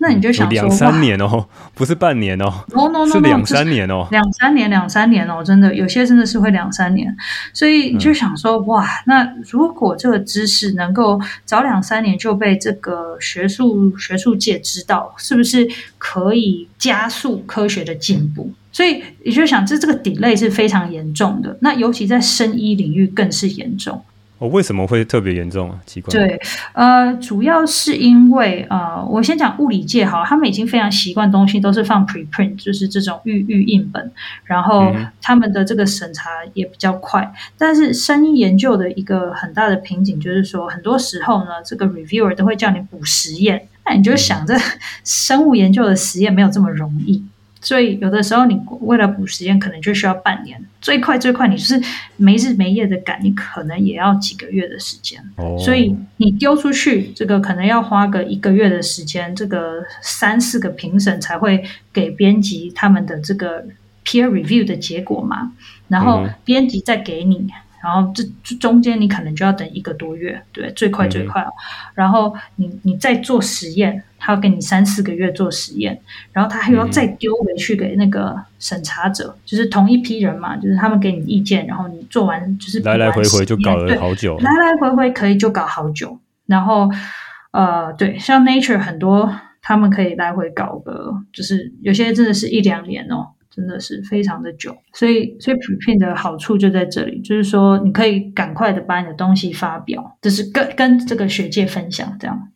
那你就想说两三年哦，不是半年哦，no no no，是两三年哦，两三年两三年哦，真的有些真的是会两三年，所以你就想说、嗯、哇，那如果这个知识能够早两三年就被这个学术学术界知道，是不是可以加速科学的进步？所以你就想，这这个 delay 是非常严重的，那尤其在生医领域更是严重。哦，为什么会特别严重啊？奇怪。对，呃，主要是因为呃，我先讲物理界好，他们已经非常习惯东西都是放 preprint，就是这种预预印本，然后他们的这个审查也比较快。嗯、但是生意研究的一个很大的瓶颈就是说，很多时候呢，这个 reviewer 都会叫你补实验，那你就想着 生物研究的实验没有这么容易。所以有的时候你为了补时间，可能就需要半年，最快最快你就是没日没夜的赶，你可能也要几个月的时间。Oh. 所以你丢出去这个可能要花个一个月的时间，这个三四个评审才会给编辑他们的这个 peer review 的结果嘛，然后编辑再给你。然后这中间你可能就要等一个多月，对，最快最快。嗯、然后你你再做实验，他要给你三四个月做实验，然后他还要再丢回去给那个审查者，嗯、就是同一批人嘛，就是他们给你意见，然后你做完就是完来来回回就搞了好久，来来回回可以就搞好久。然后呃，对，像 Nature 很多他们可以来回搞个，就是有些真的是一两年哦。真的是非常的久，所以所以 p r e p i n 的好处就在这里，就是说你可以赶快的把你的东西发表，就是跟跟这个学界分享这样。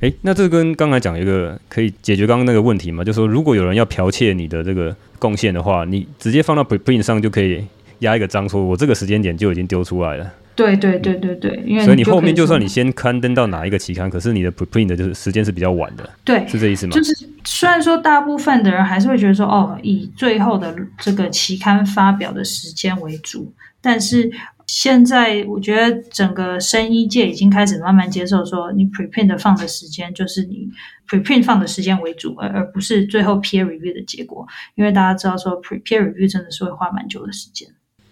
诶，那这跟刚才讲一个可以解决刚刚那个问题吗？就是说如果有人要剽窃你的这个贡献的话，你直接放到 preprint 上就可以压一个章，说我这个时间点就已经丢出来了。对对对对对，因为所以你后面就算你先刊登到哪一个期刊，可是你的 preprint 的就是时间是比较晚的，对，是这意思吗？就是虽然说大部分的人还是会觉得说，哦，以最后的这个期刊发表的时间为主，但是现在我觉得整个生医界已经开始慢慢接受说，你 preprint 放的时间就是你 preprint 放的时间为主，而而不是最后 peer review 的结果，因为大家知道说 pre peer review 真的是会花蛮久的时间。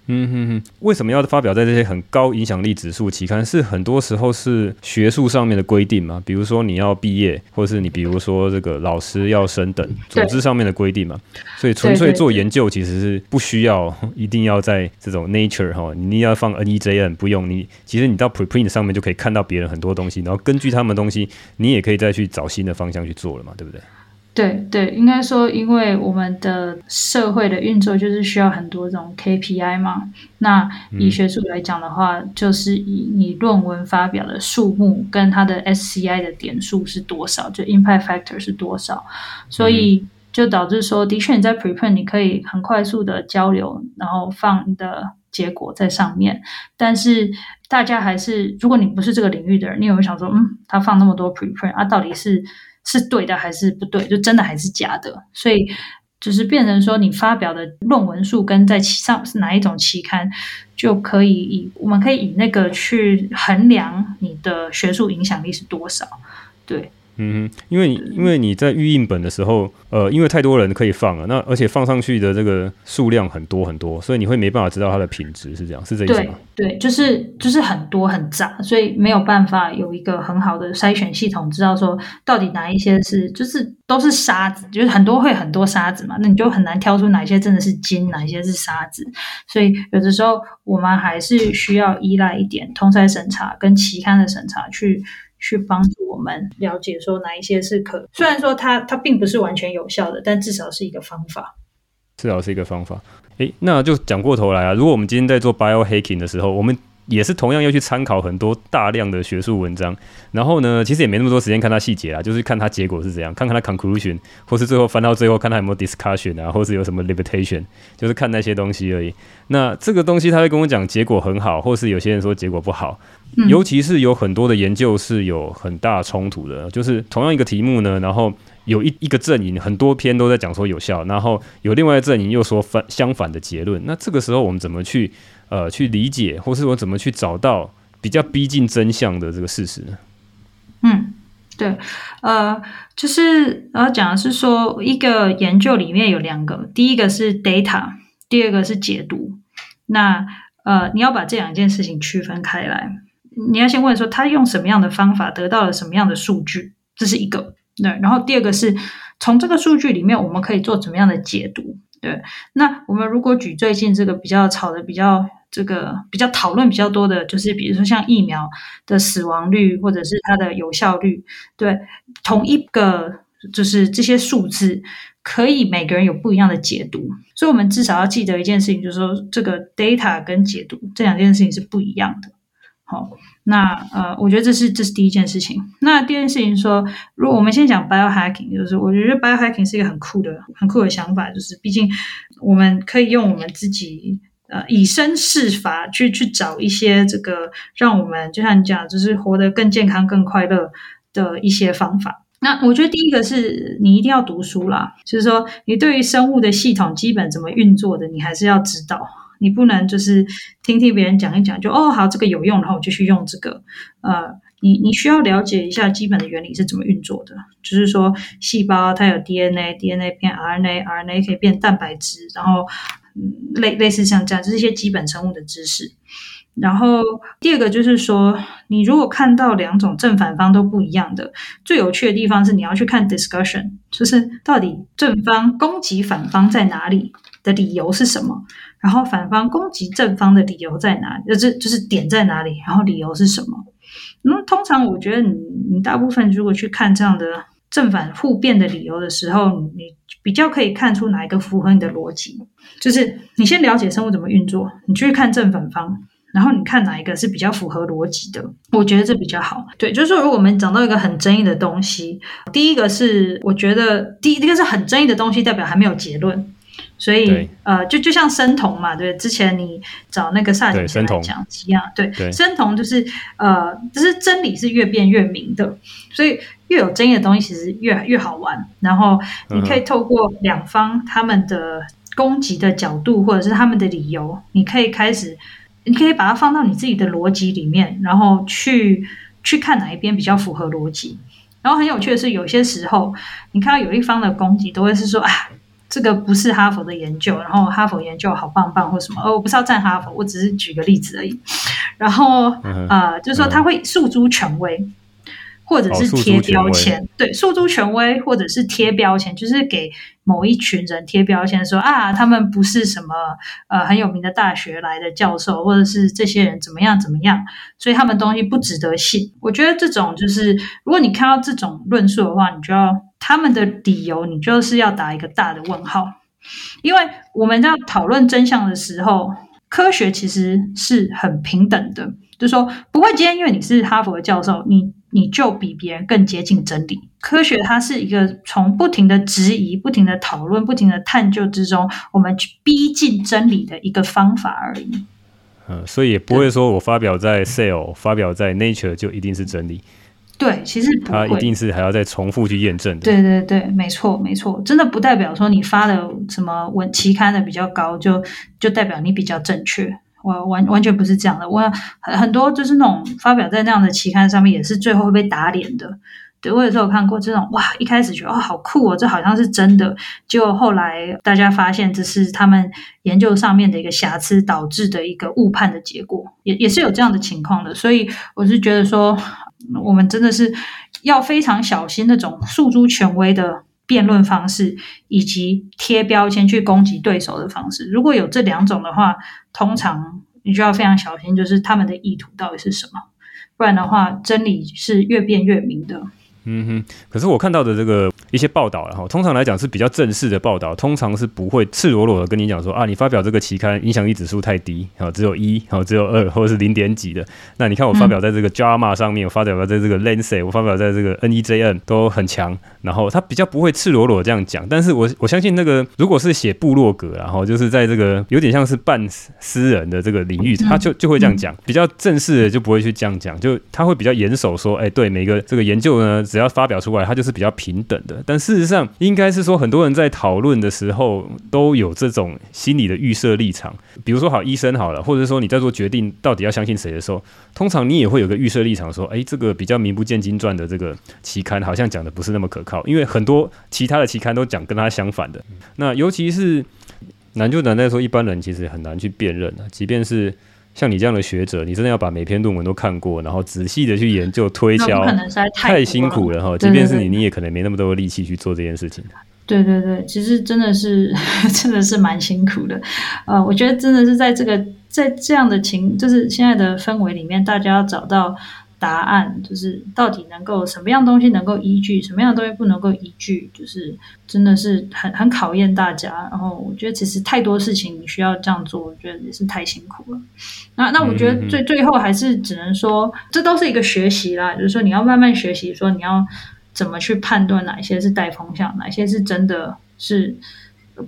嗯哼哼，为什么要发表在这些很高影响力指数期刊？是很多时候是学术上面的规定嘛？比如说你要毕业，或是你比如说这个老师要升等，组织上面的规定嘛。所以纯粹做研究其实是不需要一定要在这种 Nature 哈，你一定要放 NEJM 不用你。其实你到 Preprint 上面就可以看到别人很多东西，然后根据他们的东西，你也可以再去找新的方向去做了嘛，对不对？对对，应该说，因为我们的社会的运作就是需要很多这种 KPI 嘛。那以学术来讲的话，嗯、就是以你论文发表的数目跟它的 SCI 的点数是多少，就 Impact Factor 是多少，所以就导致说，的确你在 Preprint 你可以很快速的交流，然后放你的结果在上面。但是大家还是，如果你不是这个领域的人，你有没有想说，嗯，他放那么多 Preprint 啊，到底是？是对的还是不对？就真的还是假的？所以就是变成说，你发表的论文数跟在上是哪一种期刊，就可以以我们可以以那个去衡量你的学术影响力是多少，对。嗯哼，因为因为你在预印本的时候，呃，因为太多人可以放了，那而且放上去的这个数量很多很多，所以你会没办法知道它的品质是这样，是这意思吗？对对，就是就是很多很杂，所以没有办法有一个很好的筛选系统，知道说到底哪一些是就是都是沙子，就是很多会很多沙子嘛，那你就很难挑出哪些真的是金，哪些是沙子，所以有的时候我们还是需要依赖一点通筛审查跟期刊的审查去。去帮助我们了解说哪一些是可，虽然说它它并不是完全有效的，但至少是一个方法。至少是一个方法。诶，那就讲过头来啊。如果我们今天在做 biohacking 的时候，我们也是同样要去参考很多大量的学术文章，然后呢，其实也没那么多时间看它细节啦，就是看它结果是怎样，看看它 conclusion，或是最后翻到最后看它有没有 discussion 啊，或是有什么 limitation，就是看那些东西而已。那这个东西他会跟我讲结果很好，或是有些人说结果不好。尤其是有很多的研究是有很大冲突的，就是同样一个题目呢，然后有一一个阵营很多篇都在讲说有效，然后有另外一个阵营又说反相反的结论。那这个时候我们怎么去呃去理解，或是我怎么去找到比较逼近真相的这个事实呢？嗯，对，呃，就是我要讲的是说，一个研究里面有两个，第一个是 data，第二个是解读。那呃，你要把这两件事情区分开来。你要先问说，他用什么样的方法得到了什么样的数据，这是一个。对，然后第二个是从这个数据里面我们可以做怎么样的解读？对，那我们如果举最近这个比较炒的比较这个比较讨论比较多的，就是比如说像疫苗的死亡率或者是它的有效率，对，同一个就是这些数字。可以每个人有不一样的解读，所以我们至少要记得一件事情，就是说这个 data 跟解读这两件事情是不一样的。好，那呃，我觉得这是这是第一件事情。那第二件事情说，如果我们先讲 biohacking，就是我觉得 biohacking 是一个很酷的、很酷的想法，就是毕竟我们可以用我们自己呃以身试法去去找一些这个让我们就像你讲，就是活得更健康、更快乐的一些方法。那我觉得第一个是你一定要读书啦，就是说你对于生物的系统基本怎么运作的，你还是要知道，你不能就是听听别人讲一讲就哦好这个有用，然后我就去用这个。呃，你你需要了解一下基本的原理是怎么运作的，就是说细胞它有 DNA，DNA 变 RNA，RNA 可以变蛋白质，然后嗯类类似像这样，这是一些基本生物的知识。然后第二个就是说，你如果看到两种正反方都不一样的，最有趣的地方是你要去看 discussion，就是到底正方攻击反方在哪里的理由是什么，然后反方攻击正方的理由在哪，就是就是点在哪里，然后理由是什么。那通常我觉得你你大部分如果去看这样的正反互辩的理由的时候，你比较可以看出哪一个符合你的逻辑，就是你先了解生物怎么运作，你去看正反方。然后你看哪一个是比较符合逻辑的？我觉得这比较好。对，就是说，如果我们讲到一个很争议的东西，第一个是我觉得第一个是很争议的东西，代表还没有结论。所以呃，就就像生酮嘛，对，之前你找那个萨景生来讲一样，对，对生酮就是呃，就是真理是越辩越明的，所以越有争议的东西其实越越好玩。然后你可以透过两方他们的攻击的角度，或者是他们的理由，你可以开始。你可以把它放到你自己的逻辑里面，然后去去看哪一边比较符合逻辑。然后很有趣的是，有些时候你看到有一方的攻击，都会是说啊，这个不是哈佛的研究，然后哈佛研究好棒棒或什么。哦，我不是要赞哈佛，我只是举个例子而已。然后啊、就是说他会诉诸权威。或者是贴标签，哦、对，诉诸权威，或者是贴标签，就是给某一群人贴标签，说啊，他们不是什么呃很有名的大学来的教授，或者是这些人怎么样怎么样，所以他们东西不值得信。我觉得这种就是，如果你看到这种论述的话，你就要他们的理由，你就是要打一个大的问号，因为我们在讨论真相的时候，科学其实是很平等的，就是说不会今天因为你是哈佛的教授，你。你就比别人更接近真理。科学它是一个从不停的质疑、不停的讨论、不停的探究之中，我们去逼近真理的一个方法而已。嗯，所以也不会说我发表在 Cell、发表在 Nature 就一定是真理。对，其实它一定是还要再重复去验证的。对对对，没错没错，真的不代表说你发的什么文期刊的比较高，就就代表你比较正确。我完完全不是这样的，我很很多就是那种发表在那样的期刊上面，也是最后会被打脸的。对，我有时候有看过这种，哇，一开始觉得哦好酷哦，这好像是真的，结果后来大家发现这是他们研究上面的一个瑕疵导致的一个误判的结果，也也是有这样的情况的。所以我是觉得说，我们真的是要非常小心那种诉诸权威的。辩论方式以及贴标签去攻击对手的方式，如果有这两种的话，通常你就要非常小心，就是他们的意图到底是什么，不然的话，真理是越辩越明的。嗯哼，可是我看到的这个一些报道，然后通常来讲是比较正式的报道，通常是不会赤裸裸的跟你讲说啊，你发表这个期刊影响力指数太低，啊，只有一，啊，只有二，或者是零点几的。那你看我发表在这个 JAMA 上面，嗯、我发表在这个 Lancet，我发表在这个 NEJN 都很强，然后他比较不会赤裸裸这样讲。但是我我相信那个如果是写部落格，然后就是在这个有点像是半私人的这个领域，他就就会这样讲，比较正式的就不会去这样讲，就他会比较严守说，哎，对每个这个研究呢。只要发表出来，它就是比较平等的。但事实上，应该是说，很多人在讨论的时候都有这种心理的预设立场。比如说，好医生好了，或者说你在做决定到底要相信谁的时候，通常你也会有个预设立场，说，哎，这个比较名不见经传的这个期刊，好像讲的不是那么可靠，因为很多其他的期刊都讲跟他相反的。那尤其是难就难在说，一般人其实很难去辨认啊，即便是。像你这样的学者，你真的要把每篇论文都看过，然后仔细的去研究推敲，太辛苦了哈。即便是你，你也可能没那么多的力气去做这件事情。对对对，其实真的是 真的是蛮辛苦的。呃，我觉得真的是在这个在这样的情，就是现在的氛围里面，大家要找到。答案就是到底能够什么样东西能够依据，什么样东西不能够依据，就是真的是很很考验大家。然后我觉得其实太多事情你需要这样做，我觉得也是太辛苦了。那那我觉得最最后还是只能说，这都是一个学习啦，就是说你要慢慢学习，说你要怎么去判断哪些是带风向，哪些是真的是。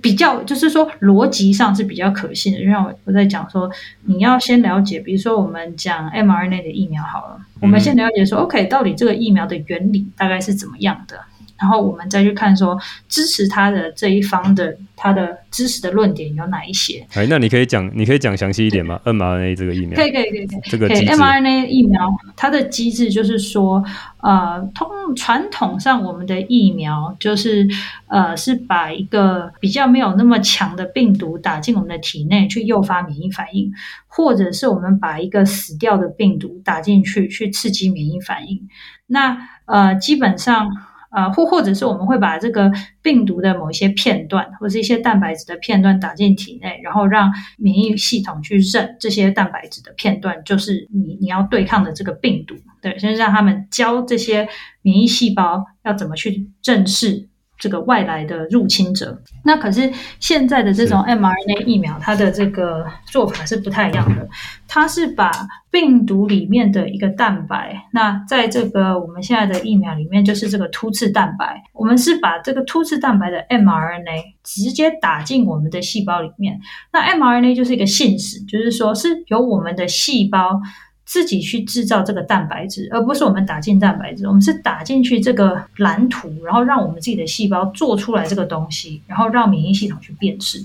比较就是说逻辑上是比较可信的，就像我我在讲说，你要先了解，比如说我们讲 mRNA 的疫苗好了，我们先了解说，OK，到底这个疫苗的原理大概是怎么样的。然后我们再去看说，支持他的这一方的他的支持的论点有哪一些？哎，那你可以讲，你可以讲详细一点吗？mRNA 这个疫苗可以可以可以这个 mRNA 疫苗它的机制就是说，呃，通传统上我们的疫苗就是呃是把一个比较没有那么强的病毒打进我们的体内去诱发免疫反应，或者是我们把一个死掉的病毒打进去去刺激免疫反应。那呃基本上。呃，或或者是我们会把这个病毒的某一些片段，或是一些蛋白质的片段打进体内，然后让免疫系统去认这些蛋白质的片段，就是你你要对抗的这个病毒。对，先让他们教这些免疫细胞要怎么去正视。这个外来的入侵者，那可是现在的这种 mRNA 疫苗，它的这个做法是不太一样的。它是把病毒里面的一个蛋白，那在这个我们现在的疫苗里面，就是这个突刺蛋白。我们是把这个突刺蛋白的 mRNA 直接打进我们的细胞里面。那 mRNA 就是一个信使，就是说是由我们的细胞。自己去制造这个蛋白质，而不是我们打进蛋白质。我们是打进去这个蓝图，然后让我们自己的细胞做出来这个东西，然后让免疫系统去辨识。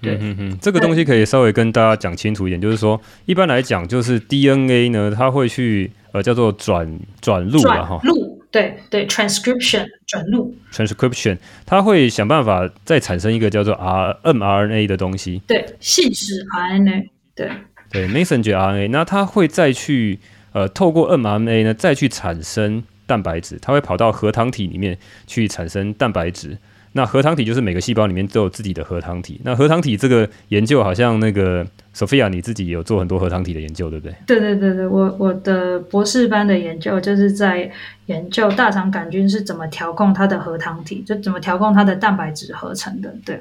对，嗯嗯，这个东西可以稍微跟大家讲清楚一点，就是说，一般来讲，就是 DNA 呢，它会去呃叫做转转录了哈。转录，对对，transcription 转录。transcription，它会想办法再产生一个叫做 R mRNA 的东西。对，信使 RNA。对。对，messenger RNA，那它会再去呃，透过 mRNA 呢，再去产生蛋白质，它会跑到核糖体里面去产生蛋白质。那核糖体就是每个细胞里面都有自己的核糖体。那核糖体这个研究，好像那个 Sophia 你自己有做很多核糖体的研究，对不对？对对对对，我我的博士班的研究就是在研究大肠杆菌是怎么调控它的核糖体，就怎么调控它的蛋白质合成的，对。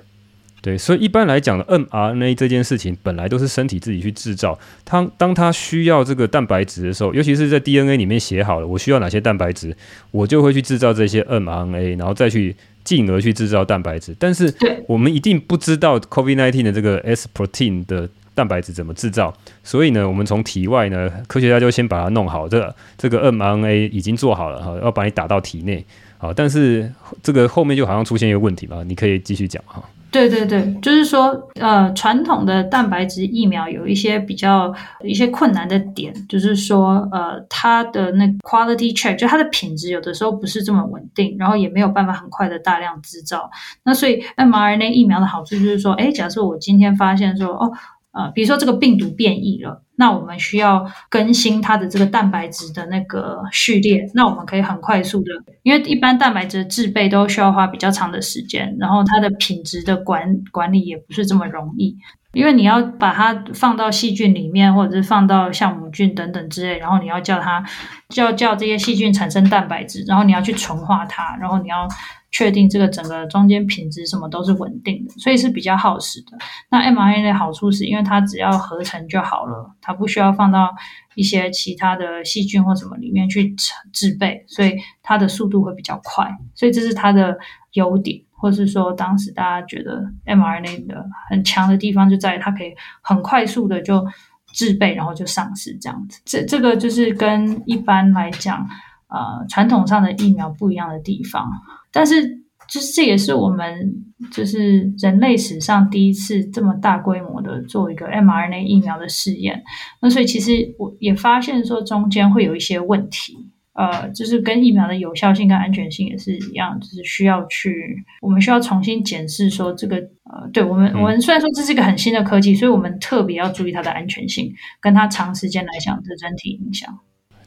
对，所以一般来讲呢 mRNA 这件事情，本来都是身体自己去制造。它当它需要这个蛋白质的时候，尤其是在 DNA 里面写好了，我需要哪些蛋白质，我就会去制造这些 mRNA，然后再去进而去制造蛋白质。但是我们一定不知道 COVID-19 的这个 S protein 的蛋白质怎么制造，所以呢，我们从体外呢，科学家就先把它弄好，这个这个 mRNA 已经做好了哈，要把你打到体内。好，但是这个后面就好像出现一个问题吧？你可以继续讲哈。对对对，就是说，呃，传统的蛋白质疫苗有一些比较一些困难的点，就是说，呃，它的那 quality check 就它的品质有的时候不是这么稳定，然后也没有办法很快的大量制造。那所以 mRNA 疫苗的好处就是说，哎，假设我今天发现说，哦。呃，比如说这个病毒变异了，那我们需要更新它的这个蛋白质的那个序列，那我们可以很快速的，因为一般蛋白质的制备都需要花比较长的时间，然后它的品质的管管理也不是这么容易，因为你要把它放到细菌里面，或者是放到酵母菌等等之类，然后你要叫它叫叫这些细菌产生蛋白质，然后你要去纯化它，然后你要。确定这个整个中间品质什么都是稳定的，所以是比较耗时的。那 mRNA 的好处是因为它只要合成就好了，它不需要放到一些其他的细菌或什么里面去制备，所以它的速度会比较快。所以这是它的优点，或是说当时大家觉得 mRNA 的很强的地方就在于它可以很快速的就制备，然后就上市这样子。这这个就是跟一般来讲，呃，传统上的疫苗不一样的地方。但是，就是这也是我们就是人类史上第一次这么大规模的做一个 mRNA 疫苗的试验。那所以其实我也发现说中间会有一些问题。呃，就是跟疫苗的有效性跟安全性也是一样，就是需要去，我们需要重新检视说这个，呃，对我们，我们虽然说这是一个很新的科技，所以我们特别要注意它的安全性，跟它长时间来讲的整体影响。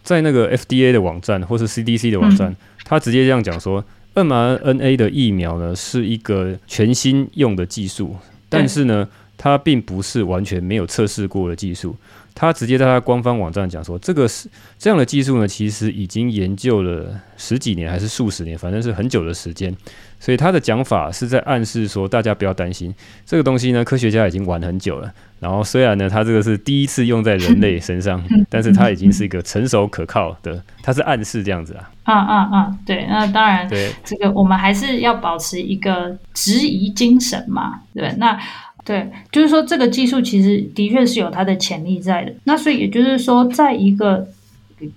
在那个 FDA 的网站或是 CDC 的网站，嗯、他直接这样讲说，mRNA 的疫苗呢是一个全新用的技术，但是呢，它并不是完全没有测试过的技术。他直接在他官方网站讲说，这个是这样的技术呢，其实已经研究了十几年还是数十年，反正是很久的时间。所以他的讲法是在暗示说，大家不要担心这个东西呢，科学家已经玩很久了。然后虽然呢，他这个是第一次用在人类身上，但是他已经是一个成熟可靠的，他是暗示这样子啊。啊啊啊！对，那当然，对这个我们还是要保持一个质疑精神嘛，对，那。对，就是说这个技术其实的确是有它的潜力在的。那所以也就是说，在一个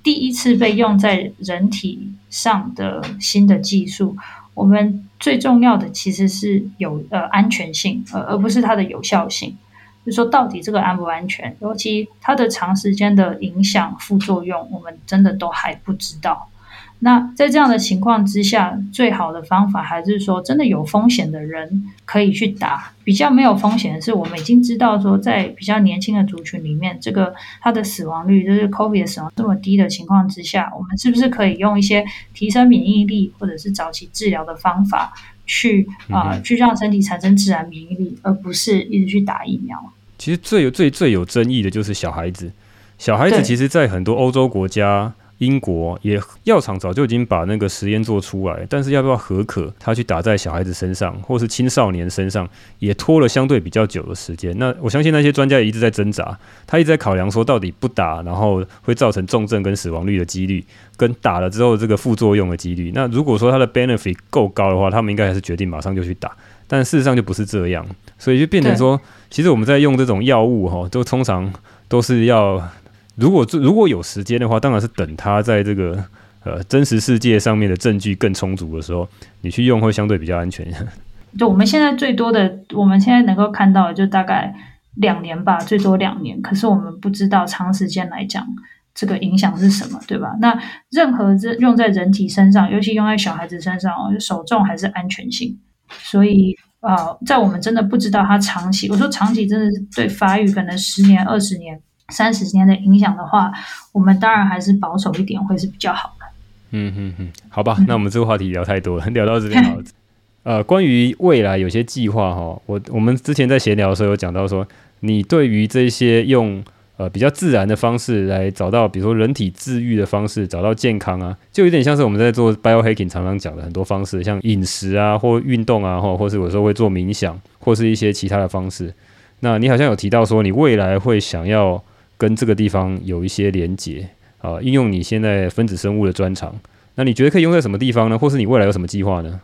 第一次被用在人体上的新的技术，我们最重要的其实是有呃安全性，而而不是它的有效性。就是说到底这个安不安全，尤其它的长时间的影响副作用，我们真的都还不知道。那在这样的情况之下，最好的方法还是说，真的有风险的人可以去打。比较没有风险的是，我们已经知道说，在比较年轻的族群里面，这个它的死亡率就是 COVID 的死亡这么低的情况之下，我们是不是可以用一些提升免疫力或者是早期治疗的方法去啊、呃，去让身体产生自然免疫力，而不是一直去打疫苗？其实最有最最有争议的就是小孩子，小孩子其实，在很多欧洲国家。英国也药厂早就已经把那个实验做出来，但是要不要核可，他去打在小孩子身上或是青少年身上，也拖了相对比较久的时间。那我相信那些专家也一直在挣扎，他一直在考量说，到底不打，然后会造成重症跟死亡率的几率，跟打了之后这个副作用的几率。那如果说它的 benefit 够高的话，他们应该还是决定马上就去打。但事实上就不是这样，所以就变成说，其实我们在用这种药物哈，都通常都是要。如果如果有时间的话，当然是等他在这个呃真实世界上面的证据更充足的时候，你去用会相对比较安全。就我们现在最多的，我们现在能够看到的就大概两年吧，最多两年。可是我们不知道长时间来讲这个影响是什么，对吧？那任何这用在人体身上，尤其用在小孩子身上，就首重还是安全性。所以啊、呃，在我们真的不知道它长期，我说长期真的是对发育可能十年、二十年。三十年的影响的话，我们当然还是保守一点会是比较好的。嗯嗯嗯，好吧，那我们这个话题聊太多了，聊到这边好了。呃，关于未来有些计划哈，我我们之前在闲聊的时候有讲到说，你对于这些用呃比较自然的方式来找到，比如说人体治愈的方式，找到健康啊，就有点像是我们在做 biohacking 常常讲的很多方式，像饮食啊或运动啊，或或是有时候会做冥想，或是一些其他的方式。那你好像有提到说，你未来会想要。跟这个地方有一些连接啊，应用你现在分子生物的专长，那你觉得可以用在什么地方呢？或是你未来有什么计划呢？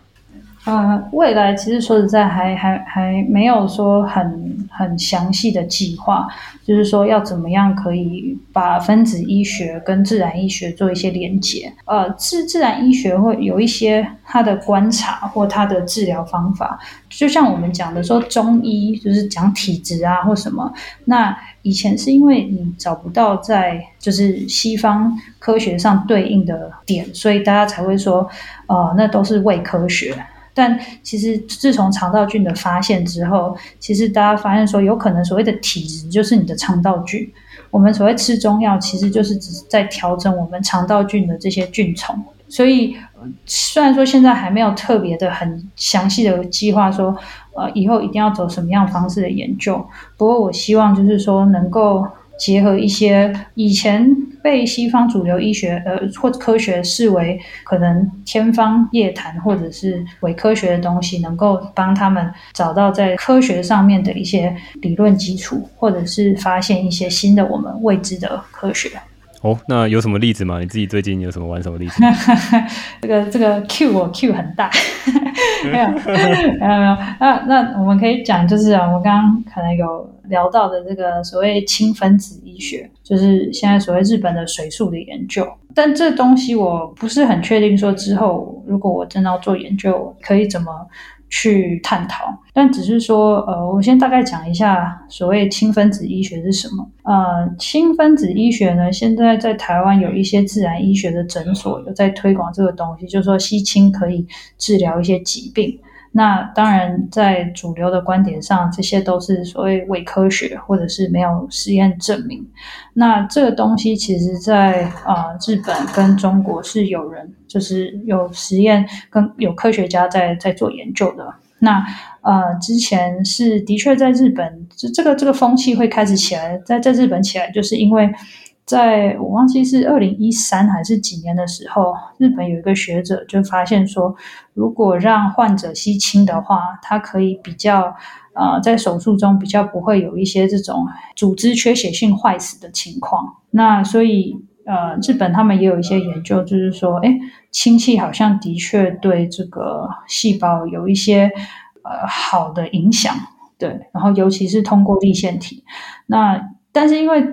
呃，未来其实说实在还还还没有说很很详细的计划，就是说要怎么样可以把分子医学跟自然医学做一些连接。呃，自自然医学会有一些它的观察或它的治疗方法，就像我们讲的说中医就是讲体质啊或什么。那以前是因为你找不到在就是西方科学上对应的点，所以大家才会说，呃，那都是伪科学。但其实自从肠道菌的发现之后，其实大家发现说，有可能所谓的体质就是你的肠道菌。我们所谓吃中药，其实就是只是在调整我们肠道菌的这些菌丛。所以，虽然说现在还没有特别的很详细的计划说，呃，以后一定要走什么样方式的研究。不过，我希望就是说能够。结合一些以前被西方主流医学呃或科学视为可能天方夜谭或者是伪科学的东西，能够帮他们找到在科学上面的一些理论基础，或者是发现一些新的我们未知的科学。哦，那有什么例子吗？你自己最近有什么玩什么例子？这个这个 Q 我 Q 很大，没有没有没有。那那我们可以讲，就是啊，我刚刚可能有聊到的这个所谓氢分子医学，就是现在所谓日本的水素的研究。但这东西我不是很确定，说之后如果我真的要做研究，可以怎么去探讨，但只是说，呃，我先大概讲一下所谓氢分子医学是什么。呃，氢分子医学呢，现在在台湾有一些自然医学的诊所有在推广这个东西，就是说吸氢可以治疗一些疾病。那当然，在主流的观点上，这些都是所谓伪科学，或者是没有实验证明。那这个东西其实在，啊日本跟中国是有人，就是有实验跟有科学家在在做研究的。那呃，之前是的确在日本，这这个这个风气会开始起来，在在日本起来，就是因为。在我忘记是二零一三还是几年的时候，日本有一个学者就发现说，如果让患者吸氢的话，他可以比较呃，在手术中比较不会有一些这种组织缺血性坏死的情况。那所以呃，日本他们也有一些研究，就是说，诶，氢气好像的确对这个细胞有一些呃好的影响，对，然后尤其是通过粒线体。那但是因为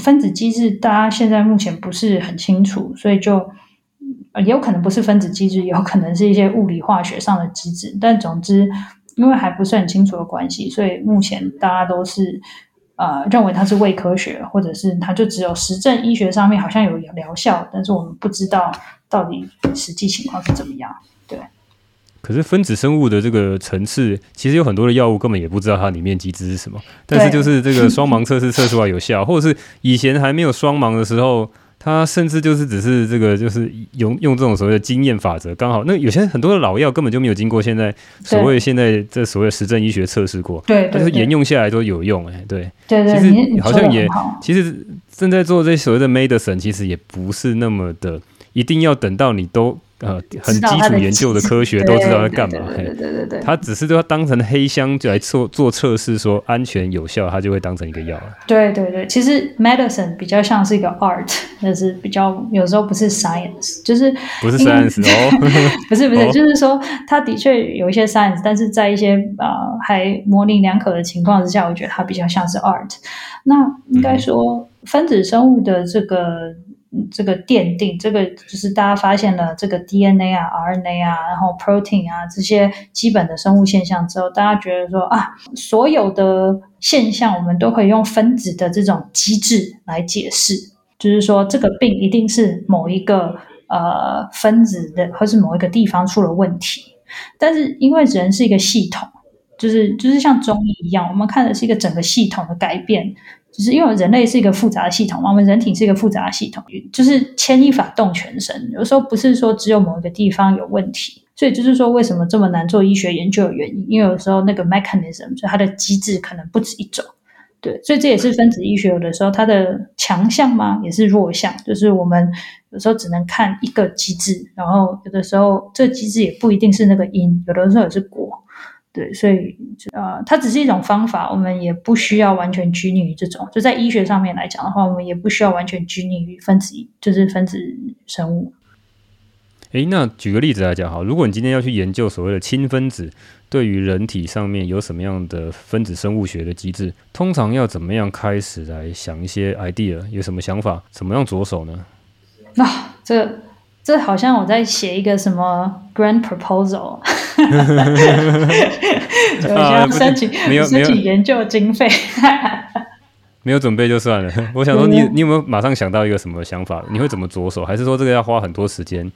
分子机制，大家现在目前不是很清楚，所以就也有可能不是分子机制，也有可能是一些物理化学上的机制。但总之，因为还不是很清楚的关系，所以目前大家都是呃认为它是伪科学，或者是它就只有实证医学上面好像有疗效，但是我们不知道到底实际情况是怎么样。对。可是分子生物的这个层次，其实有很多的药物根本也不知道它里面机制是什么。但是就是这个双盲测试测出来有效，或者是以前还没有双盲的时候，它甚至就是只是这个就是用用这种所谓的经验法则，刚好那有些很多的老药根本就没有经过现在所谓现在这所谓实证医学测试过，对，但是沿用下来都有用，哎，对，对对，其实好像也其实正在做这所谓的 medicine，其实也不是那么的一定要等到你都。呃，很基础研究的科学 都知道在干嘛。对对对对对，他只是就要当成黑箱就来做做测试，说安全有效，他就会当成一个药。对对对，其实 medicine 比较像是一个 art，就是比较有时候不是 science，就是不是 science 哦，不是不是，就是说它的确有一些 science，但是在一些呃还模棱两可的情况之下，我觉得它比较像是 art。那应该说分子生物的这个。这个奠定，这个就是大家发现了这个 DNA 啊、RNA 啊，然后 protein 啊这些基本的生物现象之后，大家觉得说啊，所有的现象我们都可以用分子的这种机制来解释，就是说这个病一定是某一个呃分子的，或是某一个地方出了问题。但是因为人是一个系统，就是就是像中医一样，我们看的是一个整个系统的改变。就是因为人类是一个复杂的系统，我们人体是一个复杂的系统，就是牵一发动全身。有时候不是说只有某一个地方有问题，所以就是说为什么这么难做医学研究的原因。因为有时候那个 mechanism，就它的机制可能不止一种。对，所以这也是分子医学有的时候它的强项嘛，也是弱项。就是我们有时候只能看一个机制，然后有的时候这机制也不一定是那个因，有的时候也是果。对，所以呃，它只是一种方法，我们也不需要完全拘泥于这种。就在医学上面来讲的话，我们也不需要完全拘泥于分子，就是分子生物。诶，那举个例子来讲哈，如果你今天要去研究所谓的氢分子对于人体上面有什么样的分子生物学的机制，通常要怎么样开始来想一些 idea？有什么想法？怎么样着手呢？那、啊、这。这好像我在写一个什么 grand proposal，就要申请没有申请研究经费，没有准备就算了。我想说你，你你有没有马上想到一个什么想法？你会怎么着手？还是说这个要花很多时间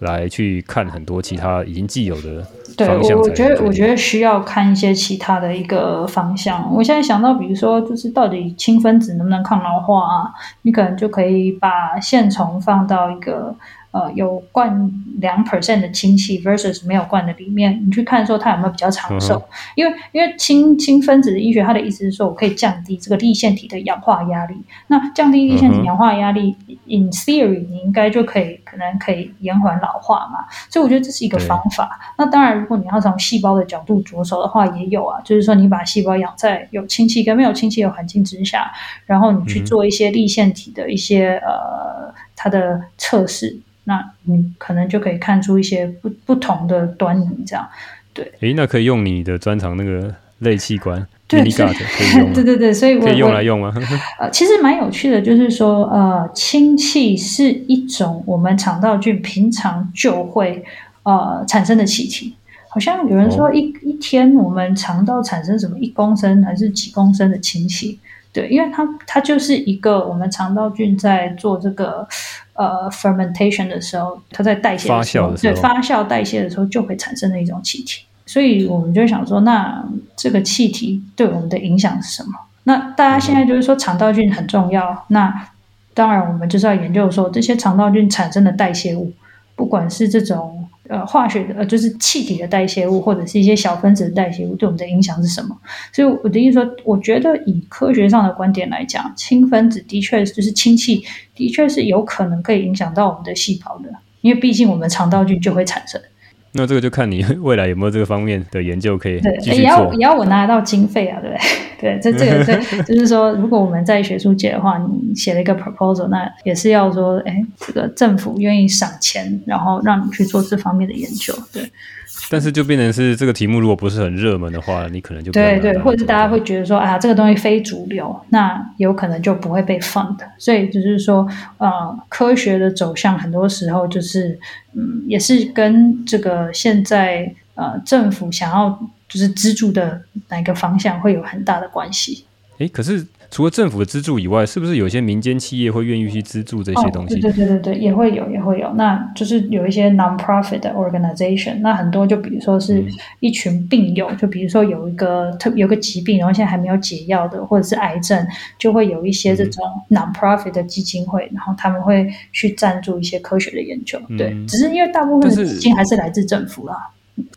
来去看很多其他已经既有的方向？对，我觉得我觉得需要看一些其他的一个方向。我现在想到，比如说，就是到底氢分子能不能抗老化啊？你可能就可以把线虫放到一个。呃，有灌两 percent 的氢气 versus 没有灌的里面，你去看说它有没有比较长寿？嗯、因为因为氢氢分子的医学，它的意思是说我可以降低这个立腺体的氧化压力。那降低立腺体氧化压力、嗯、，in theory 你应该就可以可能可以延缓老化嘛。所以我觉得这是一个方法。那当然，如果你要从细胞的角度着手的话，也有啊，就是说你把细胞养在有氢气跟没有氢气的环境之下，然后你去做一些立腺体的一些、嗯、呃它的测试。那你可能就可以看出一些不不同的端倪，这样对。诶，那可以用你的专长那个类器官，对，可以用。对对对，所以我可以用来用吗？呃，其实蛮有趣的，就是说，呃，氢气是一种我们肠道菌平常就会呃产生的气体。好像有人说一、哦、一天我们肠道产生什么一公升还是几公升的氢气？对，因为它它就是一个我们肠道菌在做这个呃 fermentation 的时候，它在代谢发酵的时候，对，发酵代谢的时候就会产生的一种气体。所以我们就想说，那这个气体对我们的影响是什么？那大家现在就是说肠道菌很重要，嗯、那当然我们就是要研究说这些肠道菌产生的代谢物，不管是这种。呃，化学的呃，就是气体的代谢物，或者是一些小分子的代谢物，对我们的影响是什么？所以我的意思说，我觉得以科学上的观点来讲，氢分子的确就是氢气，的确是有可能可以影响到我们的细胞的，因为毕竟我们肠道菌就会产生。那这个就看你 未来有没有这个方面的研究可以对。也要也要我拿得到经费啊，对不对？对，这这个 这就是说，如果我们在学术界的话，你写了一个 proposal，那也是要说，哎，这个政府愿意赏钱，然后让你去做这方面的研究，对。但是就变成是这个题目，如果不是很热门的话，你可能就对对，或者是大家会觉得说，啊，这个东西非主流，那有可能就不会被 fund。所以就是说，呃，科学的走向很多时候就是，嗯，也是跟这个现在呃政府想要就是资助的哪个方向会有很大的关系。诶，可是。除了政府的资助以外，是不是有些民间企业会愿意去资助这些东西？哦、对对对对，也会有，也会有。那就是有一些 non-profit 的 organization，那很多就比如说是一群病友，嗯、就比如说有一个特有个疾病，然后现在还没有解药的，或者是癌症，就会有一些这种 non-profit 的基金会，然后他们会去赞助一些科学的研究。嗯、对，只是因为大部分的资金还是来自政府啦。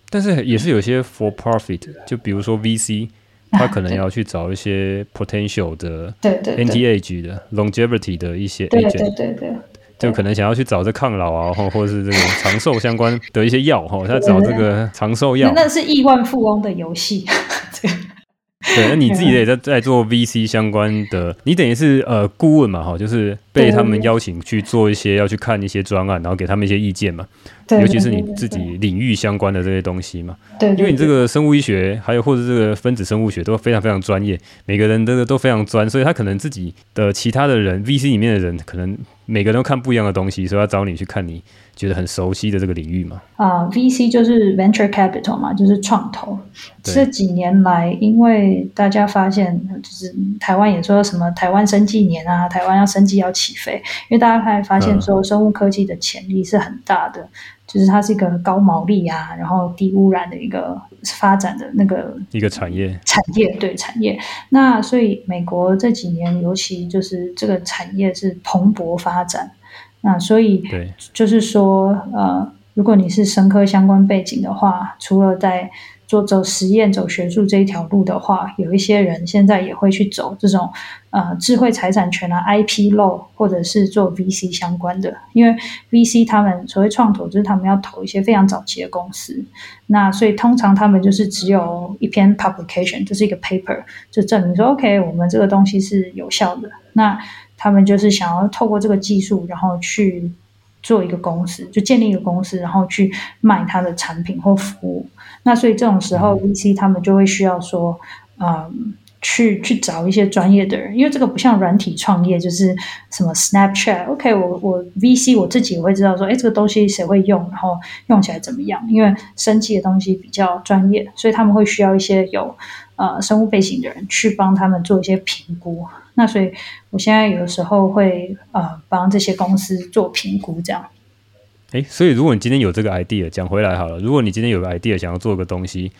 但是也是有些 for profit，就比如说 VC。他可能要去找一些 potential 的 anti-age 的 longevity 的一些 agent，对对对对，就可能想要去找这抗老啊，或 或者是这个长寿相关的一些药哈，他找这个长寿药，那是亿万富翁的游戏。对，那你自己也在在做 VC 相关的，你等于是呃顾问嘛哈，就是被他们邀请去做一些要去看一些专案，然后给他们一些意见嘛。对，尤其是你自己领域相关的这些东西嘛。对，因为你这个生物医学还有或者这个分子生物学都非常非常专业，每个人都都非常专，所以他可能自己的其他的人 VC 里面的人可能每个人都看不一样的东西，所以要找你去看你觉得很熟悉的这个领域嘛？啊、uh,，VC 就是 venture capital 嘛，就是创投。这几年来，因为大家发现，就是台湾也说什么台湾生技年啊，台湾要生技要起飞，因为大家开始发现说生物科技的潜力是很大的，嗯、就是它是一个高毛利啊，然后低污染的一个发展的那个一个产业。产业对产业，那所以美国这几年尤其就是这个产业是蓬勃发展。那所以对，就是说，呃，如果你是生科相关背景的话，除了在做走实验、走学术这一条路的话，有一些人现在也会去走这种呃智慧财产权啊、IP law，或者是做 VC 相关的。因为 VC 他们所谓创投，就是他们要投一些非常早期的公司，那所以通常他们就是只有一篇 publication，就是一个 paper，就证明说 OK，我们这个东西是有效的。那他们就是想要透过这个技术，然后去做一个公司，就建立一个公司，然后去卖他的产品或服务。那所以这种时候，VC 他们就会需要说，嗯，去去找一些专业的人，因为这个不像软体创业，就是什么 Snapchat。OK，我我 VC 我自己也会知道说，哎，这个东西谁会用，然后用起来怎么样？因为生技的东西比较专业，所以他们会需要一些有呃生物背景的人去帮他们做一些评估。那所以，我现在有的时候会呃帮这些公司做评估，这样。诶，所以如果你今天有这个 idea，讲回来好了，如果你今天有个 idea 想要做个东西，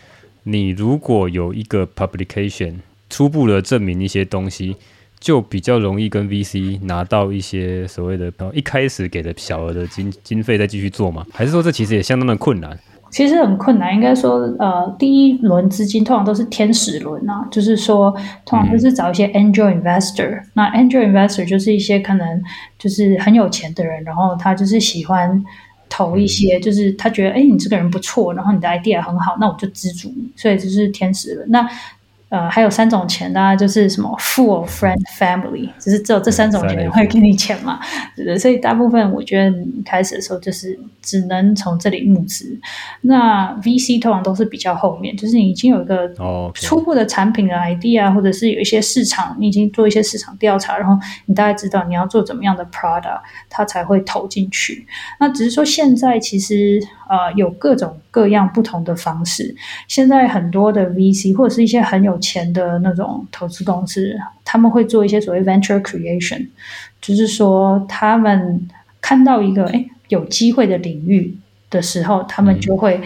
你如果有一个 publication 初步的证明一些东西，就比较容易跟 VC 拿到一些所谓的一开始给的小额的经经费再继续做嘛？还是说这其实也相当的困难？其实很困难，应该说，呃，第一轮资金通常都是天使轮啊，就是说，通常都是找一些 angel investor，嗯。那 angel investor 就是一些可能就是很有钱的人，然后他就是喜欢投一些，就是他觉得，哎，你这个人不错，然后你的 idea 很好，那我就资助你，所以就是天使轮。那呃，还有三种钱，大家就是什么 full friend family，就是只有这三种钱会给你钱嘛，对不对？所以大部分我觉得你开始的时候就是只能从这里募资。那 VC 通常都是比较后面，就是你已经有一个初步的产品的 idea，或者是有一些市场，你已经做一些市场调查，然后你大概知道你要做怎么样的 product，它才会投进去。那只是说现在其实呃有各种各样不同的方式，现在很多的 VC 或者是一些很有钱的那种投资公司，他们会做一些所谓 venture creation，就是说他们看到一个诶有机会的领域的时候，他们就会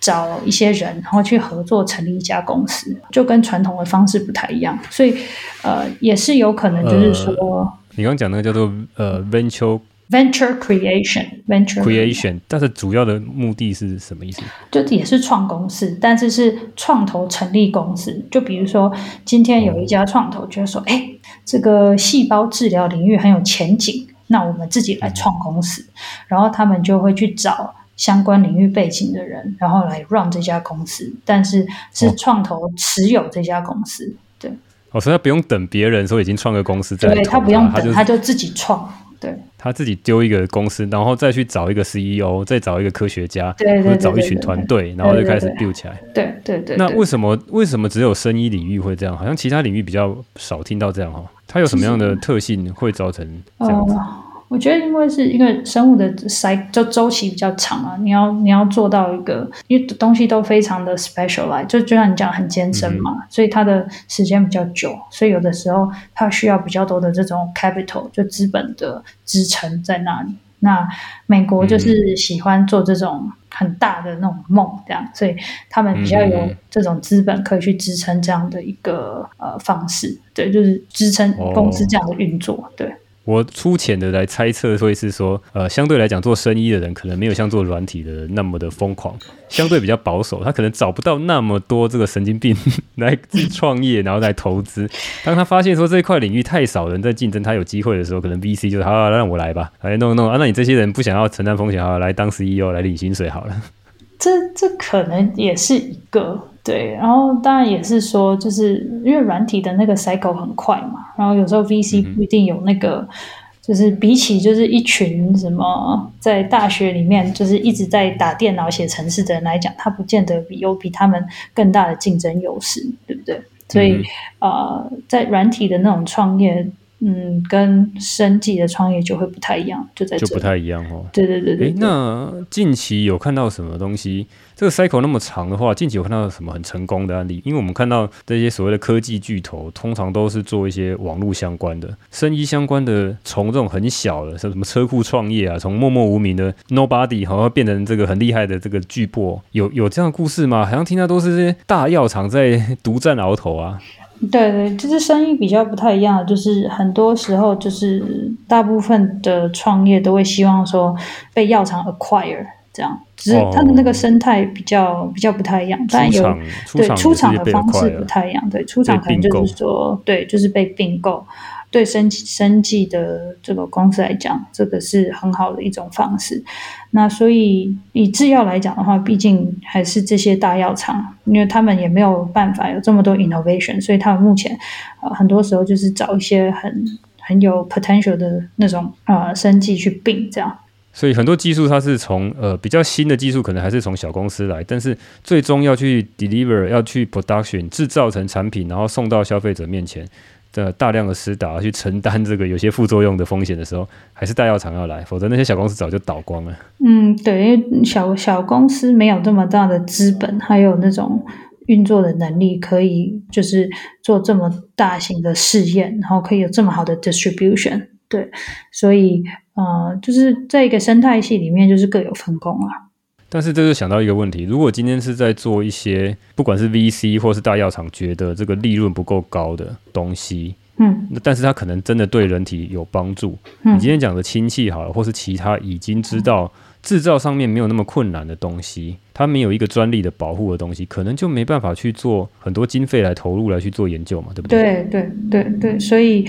找一些人，然后去合作成立一家公司，就跟传统的方式不太一样，所以呃也是有可能就是说，呃、你刚刚讲那个叫做呃 venture。Venture creation，venture creation，但是主要的目的是什么意思？就也是创公司，但是是创投成立公司。就比如说，今天有一家创投觉得说，哎、嗯，这个细胞治疗领域很有前景，那我们自己来创公司，嗯、然后他们就会去找相关领域背景的人，然后来 run 这家公司，但是是创投持有这家公司。哦、对，哦，所以他不用等别人说已经创个公司再，对，他不用等，他就，他就自己创。对，他自己丢一个公司，然后再去找一个 CEO，再找一个科学家，或者找一群团队，然后就开始 build 起来。对对对，对。那为什么为什么只有生医领域会这样？好像其他领域比较少听到这样哈。它有什么样的特性会造成这样子？我觉得，因为是一个生物的赛就周期比较长啊，你要你要做到一个，因为东西都非常的 specialized，就就像你讲很艰深嘛，嗯、所以它的时间比较久，所以有的时候它需要比较多的这种 capital，就资本的支撑在那里。那美国就是喜欢做这种很大的那种梦，这样，所以他们比较有这种资本可以去支撑这样的一个呃方式，对，就是支撑公司这样的运作，哦、对。我粗浅的来猜测，会是说，呃，相对来讲，做生意的人可能没有像做软体的人那么的疯狂，相对比较保守，他可能找不到那么多这个神经病来自创业，然后来投资。当他发现说这一块领域太少人在竞争，他有机会的时候，可能 VC 就好，好，让我来吧，来弄弄啊。那你这些人不想要承担风险，好，来当 CEO 来领薪水好了。这这可能也是一个。对，然后当然也是说，就是因为软体的那个 cycle 很快嘛，然后有时候 VC 不一定有那个，嗯、就是比起就是一群什么在大学里面就是一直在打电脑写程式的人来讲，他不见得比有比他们更大的竞争优势，对不对？所以呃，在软体的那种创业。嗯，跟生技的创业就会不太一样，就在这就不太一样哦。对对对对，对。那近期有看到什么东西？这个 cycle 那么长的话，近期有看到什么很成功的案例？因为我们看到这些所谓的科技巨头，通常都是做一些网络相关的、生意相关的，从这种很小的，像什么车库创业啊，从默默无名的 nobody，好像变成这个很厉害的这个巨擘，有有这样的故事吗？好像听到都是这些大药厂在独占鳌头啊。对对，就是生意比较不太一样，就是很多时候就是大部分的创业都会希望说被药厂 acquire 这样，只是它的那个生态比较、哦、比较不太一样，但有对出厂的方式不太一样，对出厂可能就是说对就是被并购。对生生计的这个公司来讲，这个是很好的一种方式。那所以以制药来讲的话，毕竟还是这些大药厂，因为他们也没有办法有这么多 innovation，所以他们目前呃很多时候就是找一些很很有 potential 的那种呃生计去并这样。所以很多技术它是从呃比较新的技术，可能还是从小公司来，但是最终要去 deliver，要去 production 制造成产品，然后送到消费者面前。的大量的施打去承担这个有些副作用的风险的时候，还是大药厂要来，否则那些小公司早就倒光了。嗯，对，因为小小公司没有这么大的资本，还有那种运作的能力，可以就是做这么大型的试验，然后可以有这么好的 distribution。对，所以呃，就是在一个生态系里面，就是各有分工啊。但是这就想到一个问题：如果今天是在做一些不管是 VC 或是大药厂觉得这个利润不够高的东西，嗯，但是它可能真的对人体有帮助。嗯，你今天讲的氢气好了，或是其他已经知道制造上面没有那么困难的东西，它没有一个专利的保护的东西，可能就没办法去做很多经费来投入来去做研究嘛，对不对？对对对对，所以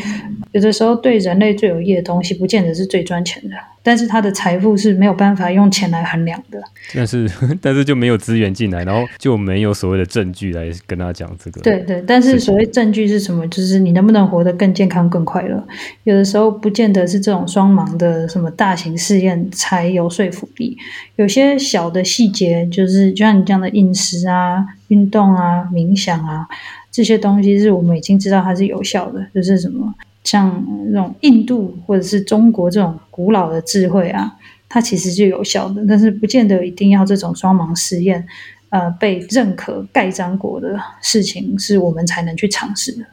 有的时候对人类最有益的东西，不见得是最赚钱的。但是他的财富是没有办法用钱来衡量的。但是，但是就没有资源进来，然后就没有所谓的证据来跟他讲这个。对对，但是所谓证据是什么？就是你能不能活得更健康、更快乐？有的时候不见得是这种双盲的什么大型试验才有说服力。有些小的细节，就就是就像你这样的饮食啊、运动啊、冥想啊这些东西，是我们已经知道它是有效的。就是什么？像那种印度或者是中国这种古老的智慧啊，它其实就有效的，但是不见得一定要这种双盲实验，呃，被认可盖章过的事情，是我们才能去尝试的。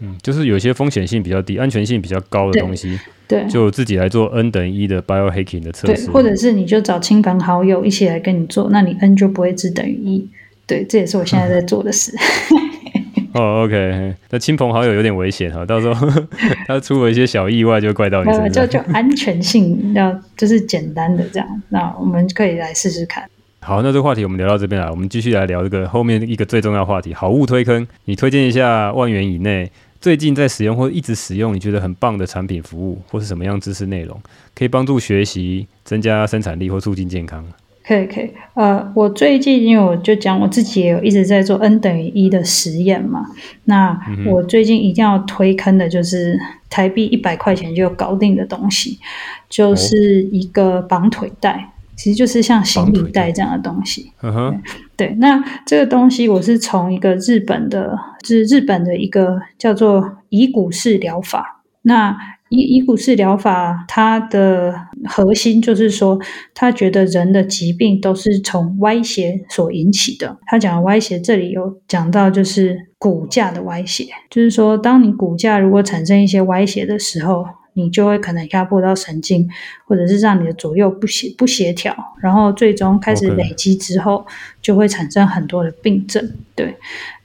嗯，就是有些风险性比较低、安全性比较高的东西，对，就自己来做 N 等于一的 biohacking 的测试，对，或者是你就找亲朋好友一起来跟你做，那你 N 就不会只等于一。对，这也是我现在在做的事。哦、oh，OK，那亲朋好友有点危险哈，到时候 他出了一些小意外，就怪到你身上。就就安全性要就是简单的这样，那我们可以来试试看。好，那这个话题我们聊到这边来，我们继续来聊这个后面一个最重要话题——好物推坑。你推荐一下万元以内最近在使用或一直使用你觉得很棒的产品、服务，或是什么样知识内容，可以帮助学习、增加生产力或促进健康。可以可以，呃，我最近因为我就讲我自己也有一直在做 N 等于一的实验嘛，那我最近一定要推坑的就是台币一百块钱就搞定的东西，就是一个绑腿带，其实就是像行李袋这样的东西。嗯哼，对，那这个东西我是从一个日本的，就是日本的一个叫做乙骨式疗法，那。乙乙骨式疗法，它的核心就是说，他觉得人的疾病都是从歪斜所引起的。他讲的歪斜，这里有讲到就是骨架的歪斜，就是说，当你骨架如果产生一些歪斜的时候。你就会可能压迫到神经，或者是让你的左右不协不协调，然后最终开始累积之后，就会产生很多的病症。对，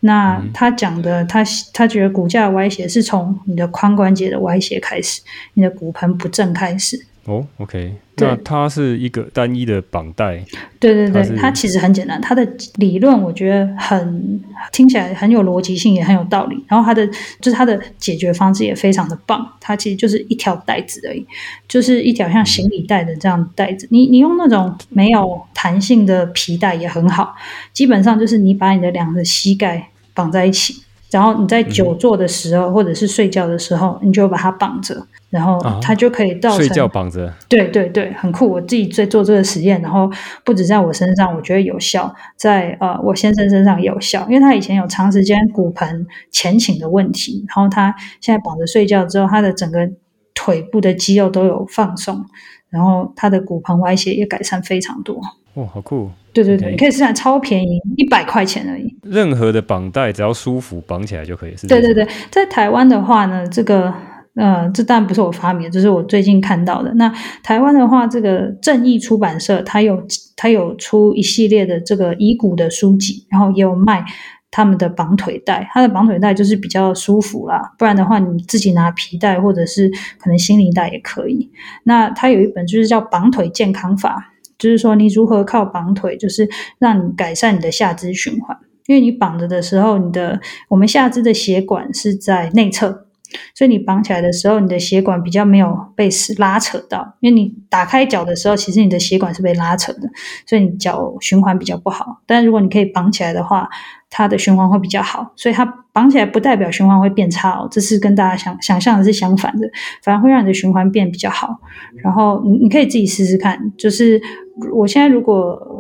那他讲的，他他觉得骨架歪斜是从你的髋关节的歪斜开始，你的骨盆不正开始。哦，OK，那它是一个单一的绑带。对对对，它其实很简单，它的理论我觉得很听起来很有逻辑性，也很有道理。然后它的就是它的解决方式也非常的棒，它其实就是一条带子而已，就是一条像行李带的这样带子。你你用那种没有弹性的皮带也很好，基本上就是你把你的两个膝盖绑在一起。然后你在久坐的时候，嗯、或者是睡觉的时候，你就把它绑着，然后它就可以造成、啊、睡觉绑着。对对对，很酷！我自己在做这个实验，然后不止在我身上，我觉得有效，在呃我先生身上也有效，因为他以前有长时间骨盆前倾的问题，然后他现在绑着睡觉之后，他的整个腿部的肌肉都有放松，然后他的骨盆歪斜也改善非常多。哇，好酷！对对对.你可以试试，超便宜，一百块钱而已。任何的绑带只要舒服，绑起来就可以。是对对对，在台湾的话呢，这个呃，这当然不是我发明的，这是我最近看到的。那台湾的话，这个正义出版社它有它有出一系列的这个遗骨的书籍，然后也有卖他们的绑腿带。它的绑腿带就是比较舒服啦，不然的话你自己拿皮带或者是可能行李带也可以。那它有一本就是叫《绑腿健康法》。就是说，你如何靠绑腿，就是让你改善你的下肢循环。因为你绑着的时候，你的我们下肢的血管是在内侧，所以你绑起来的时候，你的血管比较没有被拉扯到。因为你打开脚的时候，其实你的血管是被拉扯的，所以你脚循环比较不好。但如果你可以绑起来的话，它的循环会比较好，所以它绑起来不代表循环会变差哦，这是跟大家想想象的是相反的，反而会让你的循环变比较好。然后你你可以自己试试看，就是我现在如果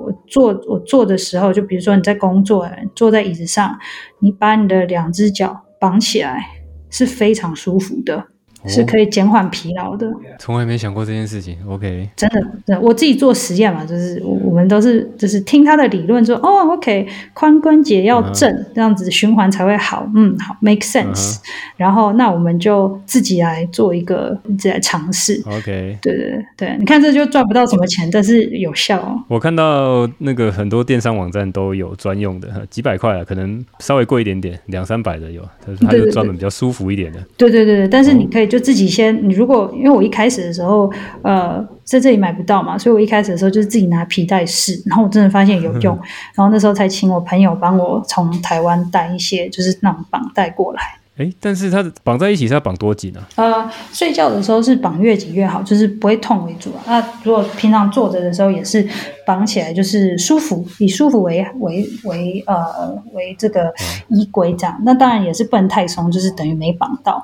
我坐我坐的时候，就比如说你在工作，坐在椅子上，你把你的两只脚绑起来是非常舒服的。是可以减缓疲劳的，从来没想过这件事情。OK，真的，真的，我自己做实验嘛，就是我我们都是就是听他的理论说，哦，OK，髋关节要正，uh -huh. 这样子循环才会好。嗯，好，make sense。Uh -huh. 然后那我们就自己来做一个自己来尝试。OK，对对对对，你看这就赚不到什么钱，但是有效哦。我看到那个很多电商网站都有专用的，几百块啊，可能稍微贵一点点，两三百的有，它就专门比较舒服一点的。对对对对，但是你可以。就自己先。你如果因为我一开始的时候，呃，在这里买不到嘛，所以我一开始的时候就是自己拿皮带试，然后我真的发现有用，然后那时候才请我朋友帮我从台湾带一些，就是那种绑带过来。哎，但是它绑在一起是要绑多紧呢？啊？呃，睡觉的时候是绑越紧越好，就是不会痛为主啊。那如果平常坐着的时候也是绑起来，就是舒服，以舒服为为为呃为这个依归这样。那当然也是不能太松，就是等于没绑到。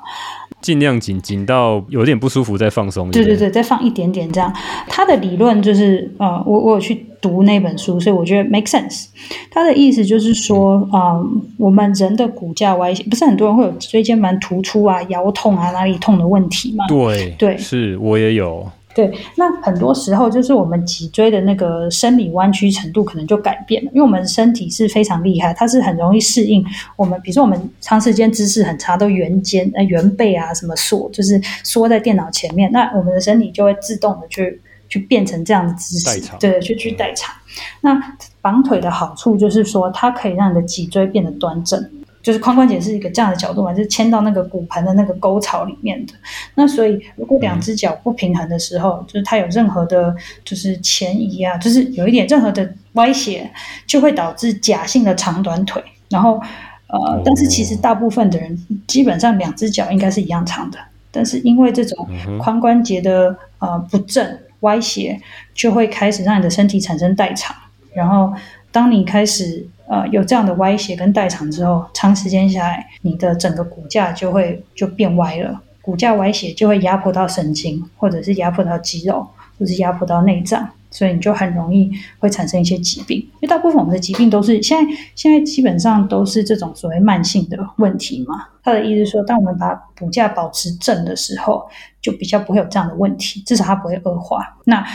尽量紧紧到有点不舒服再放松。对对对，再放一点点这样。它的理论就是呃，我我有去读那本书，所以我觉得 make sense。它的意思就是说，嗯、呃，我们人的骨架歪斜，不是很多人会有椎间盘突出啊、腰痛啊、哪里痛的问题吗？对对，是我也有。对，那很多时候就是我们脊椎的那个生理弯曲程度可能就改变了，因为我们身体是非常厉害，它是很容易适应我们，比如说我们长时间姿势很差，都圆肩、呃圆背啊，什么缩，就是缩在电脑前面，那我们的身体就会自动的去去变成这样的姿势，对，去去代偿。那绑腿的好处就是说，它可以让你的脊椎变得端正。就是髋关节是一个这样的角度嘛，就是牵到那个骨盆的那个沟槽里面的。那所以，如果两只脚不平衡的时候，就是它有任何的，就是前移啊，就是有一点任何的歪斜，就会导致假性的长短腿。然后，呃，但是其实大部分的人基本上两只脚应该是一样长的，但是因为这种髋关节的呃不正歪斜，就会开始让你的身体产生代偿。然后，当你开始呃，有这样的歪斜跟代偿之后，长时间下来，你的整个骨架就会就变歪了。骨架歪斜就会压迫到神经，或者是压迫到肌肉，或是压迫到内脏，所以你就很容易会产生一些疾病。因为大部分我们的疾病都是现在现在基本上都是这种所谓慢性的问题嘛。他的意思是说，当我们把骨架保持正的时候，就比较不会有这样的问题，至少它不会恶化。那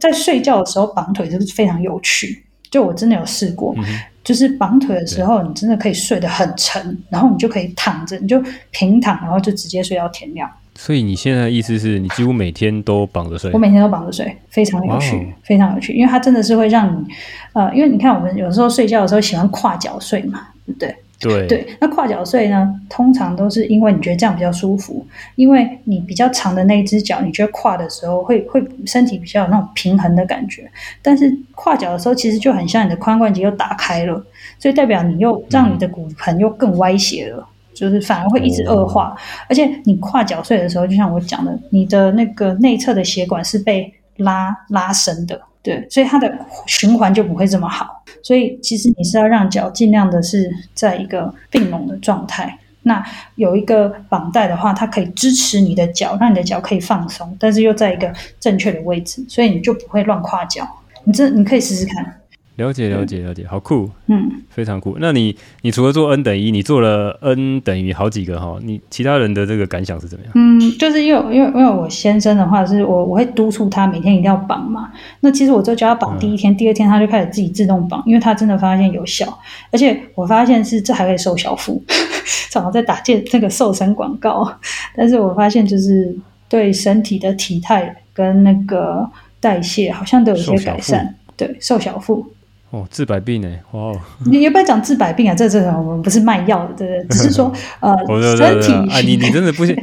在睡觉的时候绑腿就是非常有趣，就我真的有试过。嗯就是绑腿的时候，你真的可以睡得很沉，然后你就可以躺着，你就平躺，然后就直接睡到天亮。所以你现在的意思是你几乎每天都绑着睡？我每天都绑着睡，非常有趣，Wow. 非常有趣，因为它真的是会让你，呃，因为你看我们有时候睡觉的时候喜欢跨脚睡嘛，对不对？对对，那跨脚睡呢，通常都是因为你觉得这样比较舒服，因为你比较长的那只脚，你觉得跨的时候会会身体比较有那种平衡的感觉。但是跨脚的时候，其实就很像你的髋关节又打开了，所以代表你又让你的骨盆又更歪斜了，嗯、就是反而会一直恶化。哦、而且你跨脚睡的时候，就像我讲的，你的那个内侧的血管是被拉拉伸的。对，所以它的循环就不会这么好。所以其实你是要让脚尽量的是在一个并拢的状态。那有一个绑带的话，它可以支持你的脚，让你的脚可以放松，但是又在一个正确的位置，所以你就不会乱跨脚。你这你可以试试看。了解了解了解，好酷，嗯，非常酷。那你你除了做 N 等于，你做了 N 等于好几个哈，你其他人的这个感想是怎么样？嗯，就是因为因为因为我先生的话是我我会督促他每天一定要绑嘛。那其实我就叫他绑第一天，嗯、第二天他就开始自己自动绑，因为他真的发现有效，而且我发现是这还可以瘦小腹，正好在打这这个瘦身广告，但是我发现就是对身体的体态跟那个代谢好像都有一些改善，对，瘦小腹。哦，治百病呢？哇、哦！你要不要讲治百病啊？这这种我们不是卖药的，对不对？只是说 呃，身体啊，你你真的不习，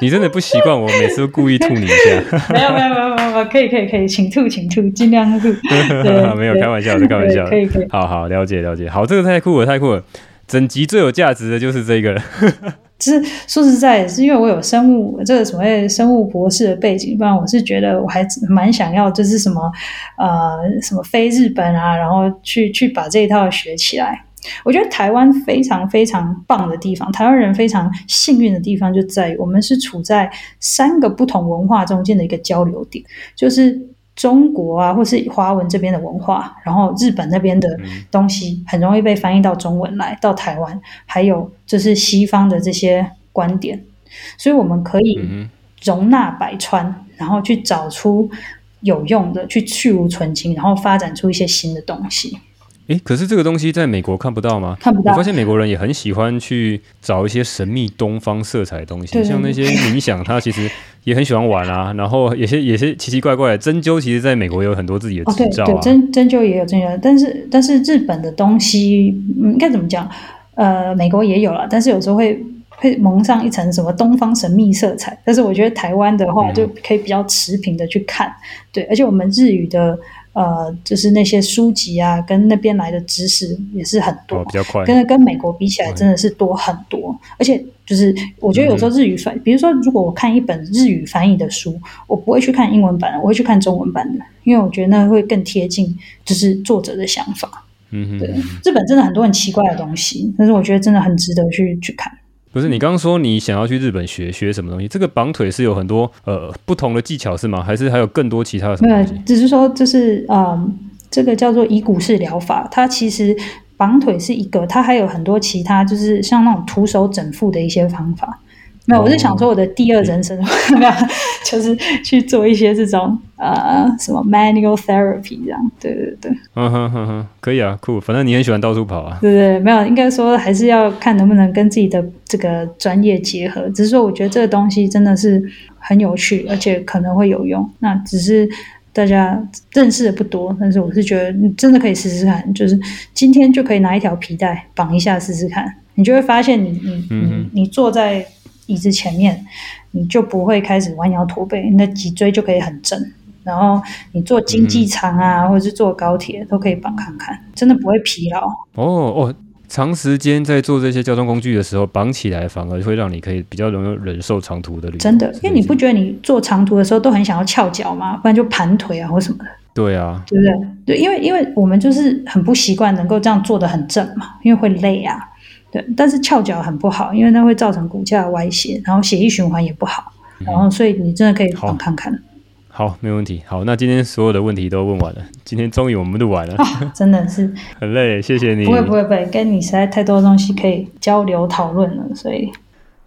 你真的不习惯我每次都故意吐你一下。没有没有没有没有，可以可以可以，请吐请吐，尽量吐。没有开玩笑的，开玩笑的。可以可以。好好了解了解，好，这个太酷了太酷了，整集最有价值的就是这个其实说实在，是因为我有生物这个所谓生物博士的背景，不然我是觉得我还蛮想要，就是什么呃什么飞日本啊，然后去去把这一套学起来。我觉得台湾非常非常棒的地方，台湾人非常幸运的地方就在于我们是处在三个不同文化中间的一个交流点，就是。中国啊，或是华文这边的文化，然后日本那边的东西很容易被翻译到中文来，到台湾，还有就是西方的这些观点，所以我们可以容纳百川，然后去找出有用的，去去无存菁，然后发展出一些新的东西。诶，可是这个东西在美国看不到吗？看不到。我发现美国人也很喜欢去找一些神秘东方色彩的东西，像那些冥想，他其实也很喜欢玩啊。然后有些也是奇奇怪怪的针灸，其实在美国有很多自己的执照啊。哦、对，对，针针灸也有针灸，但是但是日本的东西，嗯，应该怎么讲？呃，美国也有了，但是有时候会会蒙上一层什么东方神秘色彩。但是我觉得台湾的话就可以比较持平的去看，对，而且我们日语的。呃，就是那些书籍啊，跟那边来的知识也是很多，哦、比较快。跟跟美国比起来，真的是多很多。嗯、而且就是，我觉得有时候日语翻，嗯、比如说，如果我看一本日语翻译的书，我不会去看英文版，我会去看中文版的，因为我觉得那会更贴近，就是作者的想法。嗯哼，对，日本真的很多很奇怪的东西，但是我觉得真的很值得去去看。不是你刚刚说你想要去日本学学什么东西？这个绑腿是有很多呃不同的技巧是吗？还是还有更多其他的什么东西？没有，只是说就是嗯，这个叫做以骨式疗法，它其实绑腿是一个，它还有很多其他，就是像那种徒手整腹的一些方法。没有，我是想说我的第二人生，没有、哦，就是去做一些这种呃什么 manual therapy 这样，对对对，嗯哼哼哼，可以啊，酷，反正你很喜欢到处跑啊，对对，没有，应该说还是要看能不能跟自己的这个专业结合，只是说我觉得这个东西真的是很有趣，而且可能会有用，那只是大家认识的不多，但是我是觉得你真的可以试试看，就是今天就可以拿一条皮带绑一下试试看，你就会发现你你你你坐在。椅子前面，你就不会开始弯腰驼背，你的脊椎就可以很正。然后你坐经济舱啊，嗯、或者是坐高铁，都可以绑看看，真的不会疲劳。哦哦，长时间在做这些交通工具的时候，绑起来反而会让你可以比较容易忍受长途的旅。真的，因为你不觉得你坐长途的时候都很想要翘脚吗？不然就盘腿啊或什么的。对啊，对不对？对，因为因为我们就是很不习惯能够这样坐得很正嘛，因为会累啊。对，但是翘脚很不好，因为它会造成骨架歪斜，然后血液循环也不好，嗯、然后所以你真的可以帮看看好。好，没问题。好，那今天所有的问题都问完了，今天终于我们录完了，哦、真的是很累，谢谢你。不会不会不会，跟你实在太多东西可以交流讨论了，所以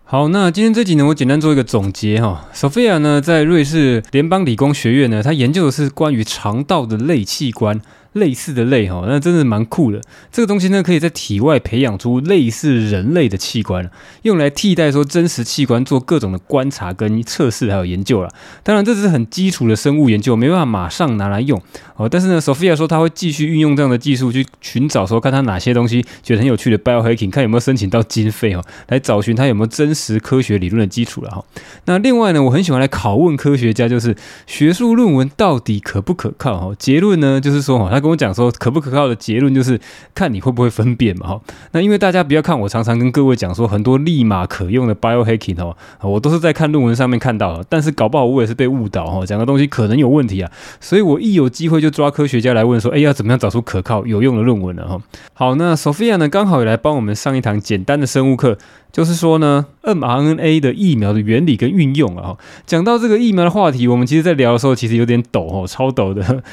好，那今天这集呢，我简单做一个总结哈。Sophia 呢，在瑞士联邦理工学院呢，她研究的是关于肠道的类器官。类似的类哈，那真的蛮酷的。这个东西呢，可以在体外培养出类似人类的器官，用来替代说真实器官做各种的观察跟测试还有研究了。当然，这只是很基础的生物研究，没办法马上拿来用哦。但是呢，Sophia 说他会继续运用这样的技术去寻找说，看他哪些东西觉得很有趣的 biohacking，看有没有申请到经费哈，来找寻他有没有真实科学理论的基础了哈。那另外呢，我很喜欢来拷问科学家，就是学术论文到底可不可靠哈？结论呢，就是说哈，他。跟我讲说可不可靠的结论就是看你会不会分辨嘛哈。那因为大家不要看我常常跟各位讲说很多立马可用的 biohacking 哦，我都是在看论文上面看到的，但是搞不好我也是被误导哈，讲的东西可能有问题啊。所以我一有机会就抓科学家来问说，哎，要怎么样找出可靠有用的论文呢哈？好，那 Sophia 呢刚好也来帮我们上一堂简单的生物课，就是说呢 mRNA 的疫苗的原理跟运用啊。讲到这个疫苗的话题，我们其实在聊的时候其实有点抖哦，超抖的。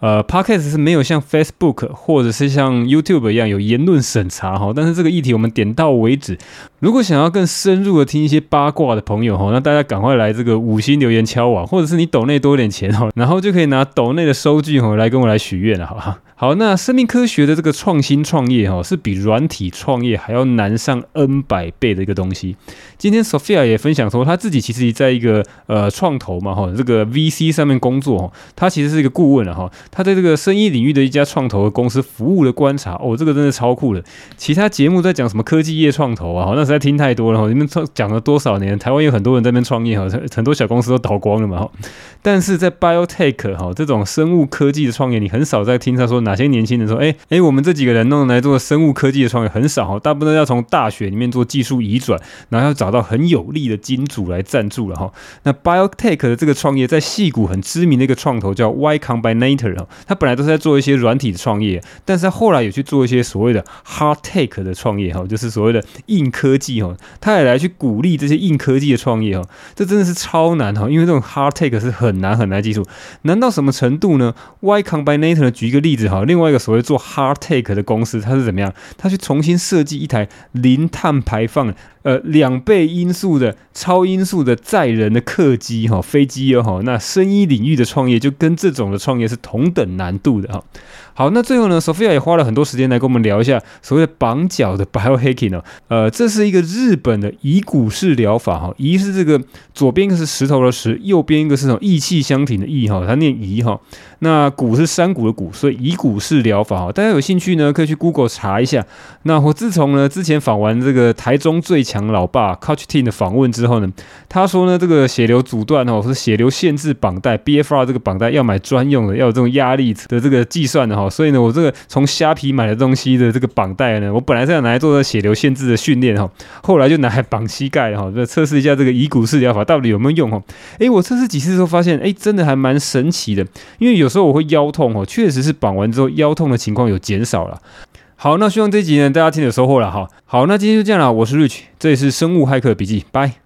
呃，Podcast 是没有像 Facebook 或者是像 YouTube 一样有言论审查哈，但是这个议题我们点到为止。如果想要更深入的听一些八卦的朋友哈，那大家赶快来这个五星留言敲碗，或者是你抖内多一点钱哈，然后就可以拿抖内的收据哈来跟我来许愿了，好吧？好，那生命科学的这个创新创业哈，是比软体创业还要难上 N 百倍的一个东西。今天 Sophia 也分享说，他自己其实也在一个呃创投嘛哈，这个 VC 上面工作，他其实是一个顾问了哈。他在这个生意领域的一家创投的公司服务的观察，哦，这个真的超酷的。其他节目在讲什么科技业创投啊，那实在听太多了哈。你们创讲了多少年？台湾有很多人在那边创业哈，很多小公司都倒光了嘛哈。但是在 Biotech 哈这种生物科技的创业，你很少在听他说哪些年轻人说，哎哎，我们这几个人弄来做生物科技的创业很少哈，大部分要从大学里面做技术移转，然后要找找到很有力的金主来赞助了哈。那 Biotech 的这个创业在戏谷很知名的一个创投叫 Y Combinator 哈，他本来都是在做一些软体的创业，但是他后来有去做一些所谓的 Hard Tech 的创业哈，就是所谓的硬科技哈，他也来去鼓励这些硬科技的创业哈，这真的是超难哈，因为这种 Hard Tech 是很难很难技术，难到什么程度呢？Y Combinator，举一个例子哈。另外一个所谓做 hard tech 的公司，它是怎么样？它去重新设计一台零碳排放，呃，两倍音速的超音速的载人的客机哈，飞机哦哈。那声音领域的创业就跟这种的创业是同等难度的哈。好，那最后呢，Sophia 也花了很多时间来跟我们聊一下所谓的绑脚的 biohacking 哦。呃，这是一个日本的以骨式疗法哈，以是这个左边一个是石头的石，右边一个是那种义气相挺的义哈，它念义哈。那骨是山谷的骨，所以以骨。式疗法哈，大家有兴趣呢可以去 Google 查一下。那我自从呢之前访完这个台中最强老爸 Coach Team 的访问之后呢，他说呢这个血流阻断哦，是血流限制绑带 BFR 这个绑带要买专用的，要有这种压力的这个计算的哈。所以呢，我这个从虾皮买的东西的这个绑带呢，我本来是要拿来做血流限制的训练哈，后来就拿来绑膝盖哈，就测试一下这个以骨式疗法到底有没有用哈。诶，我测试几次之后发现，诶，真的还蛮神奇的，因为有时候我会腰痛哦，确实是绑完之后腰痛的情况有减少了。好，那希望这集呢大家听有收获了哈。好，那今天就这样了，我是 Rich，这里是生物骇客笔记，拜。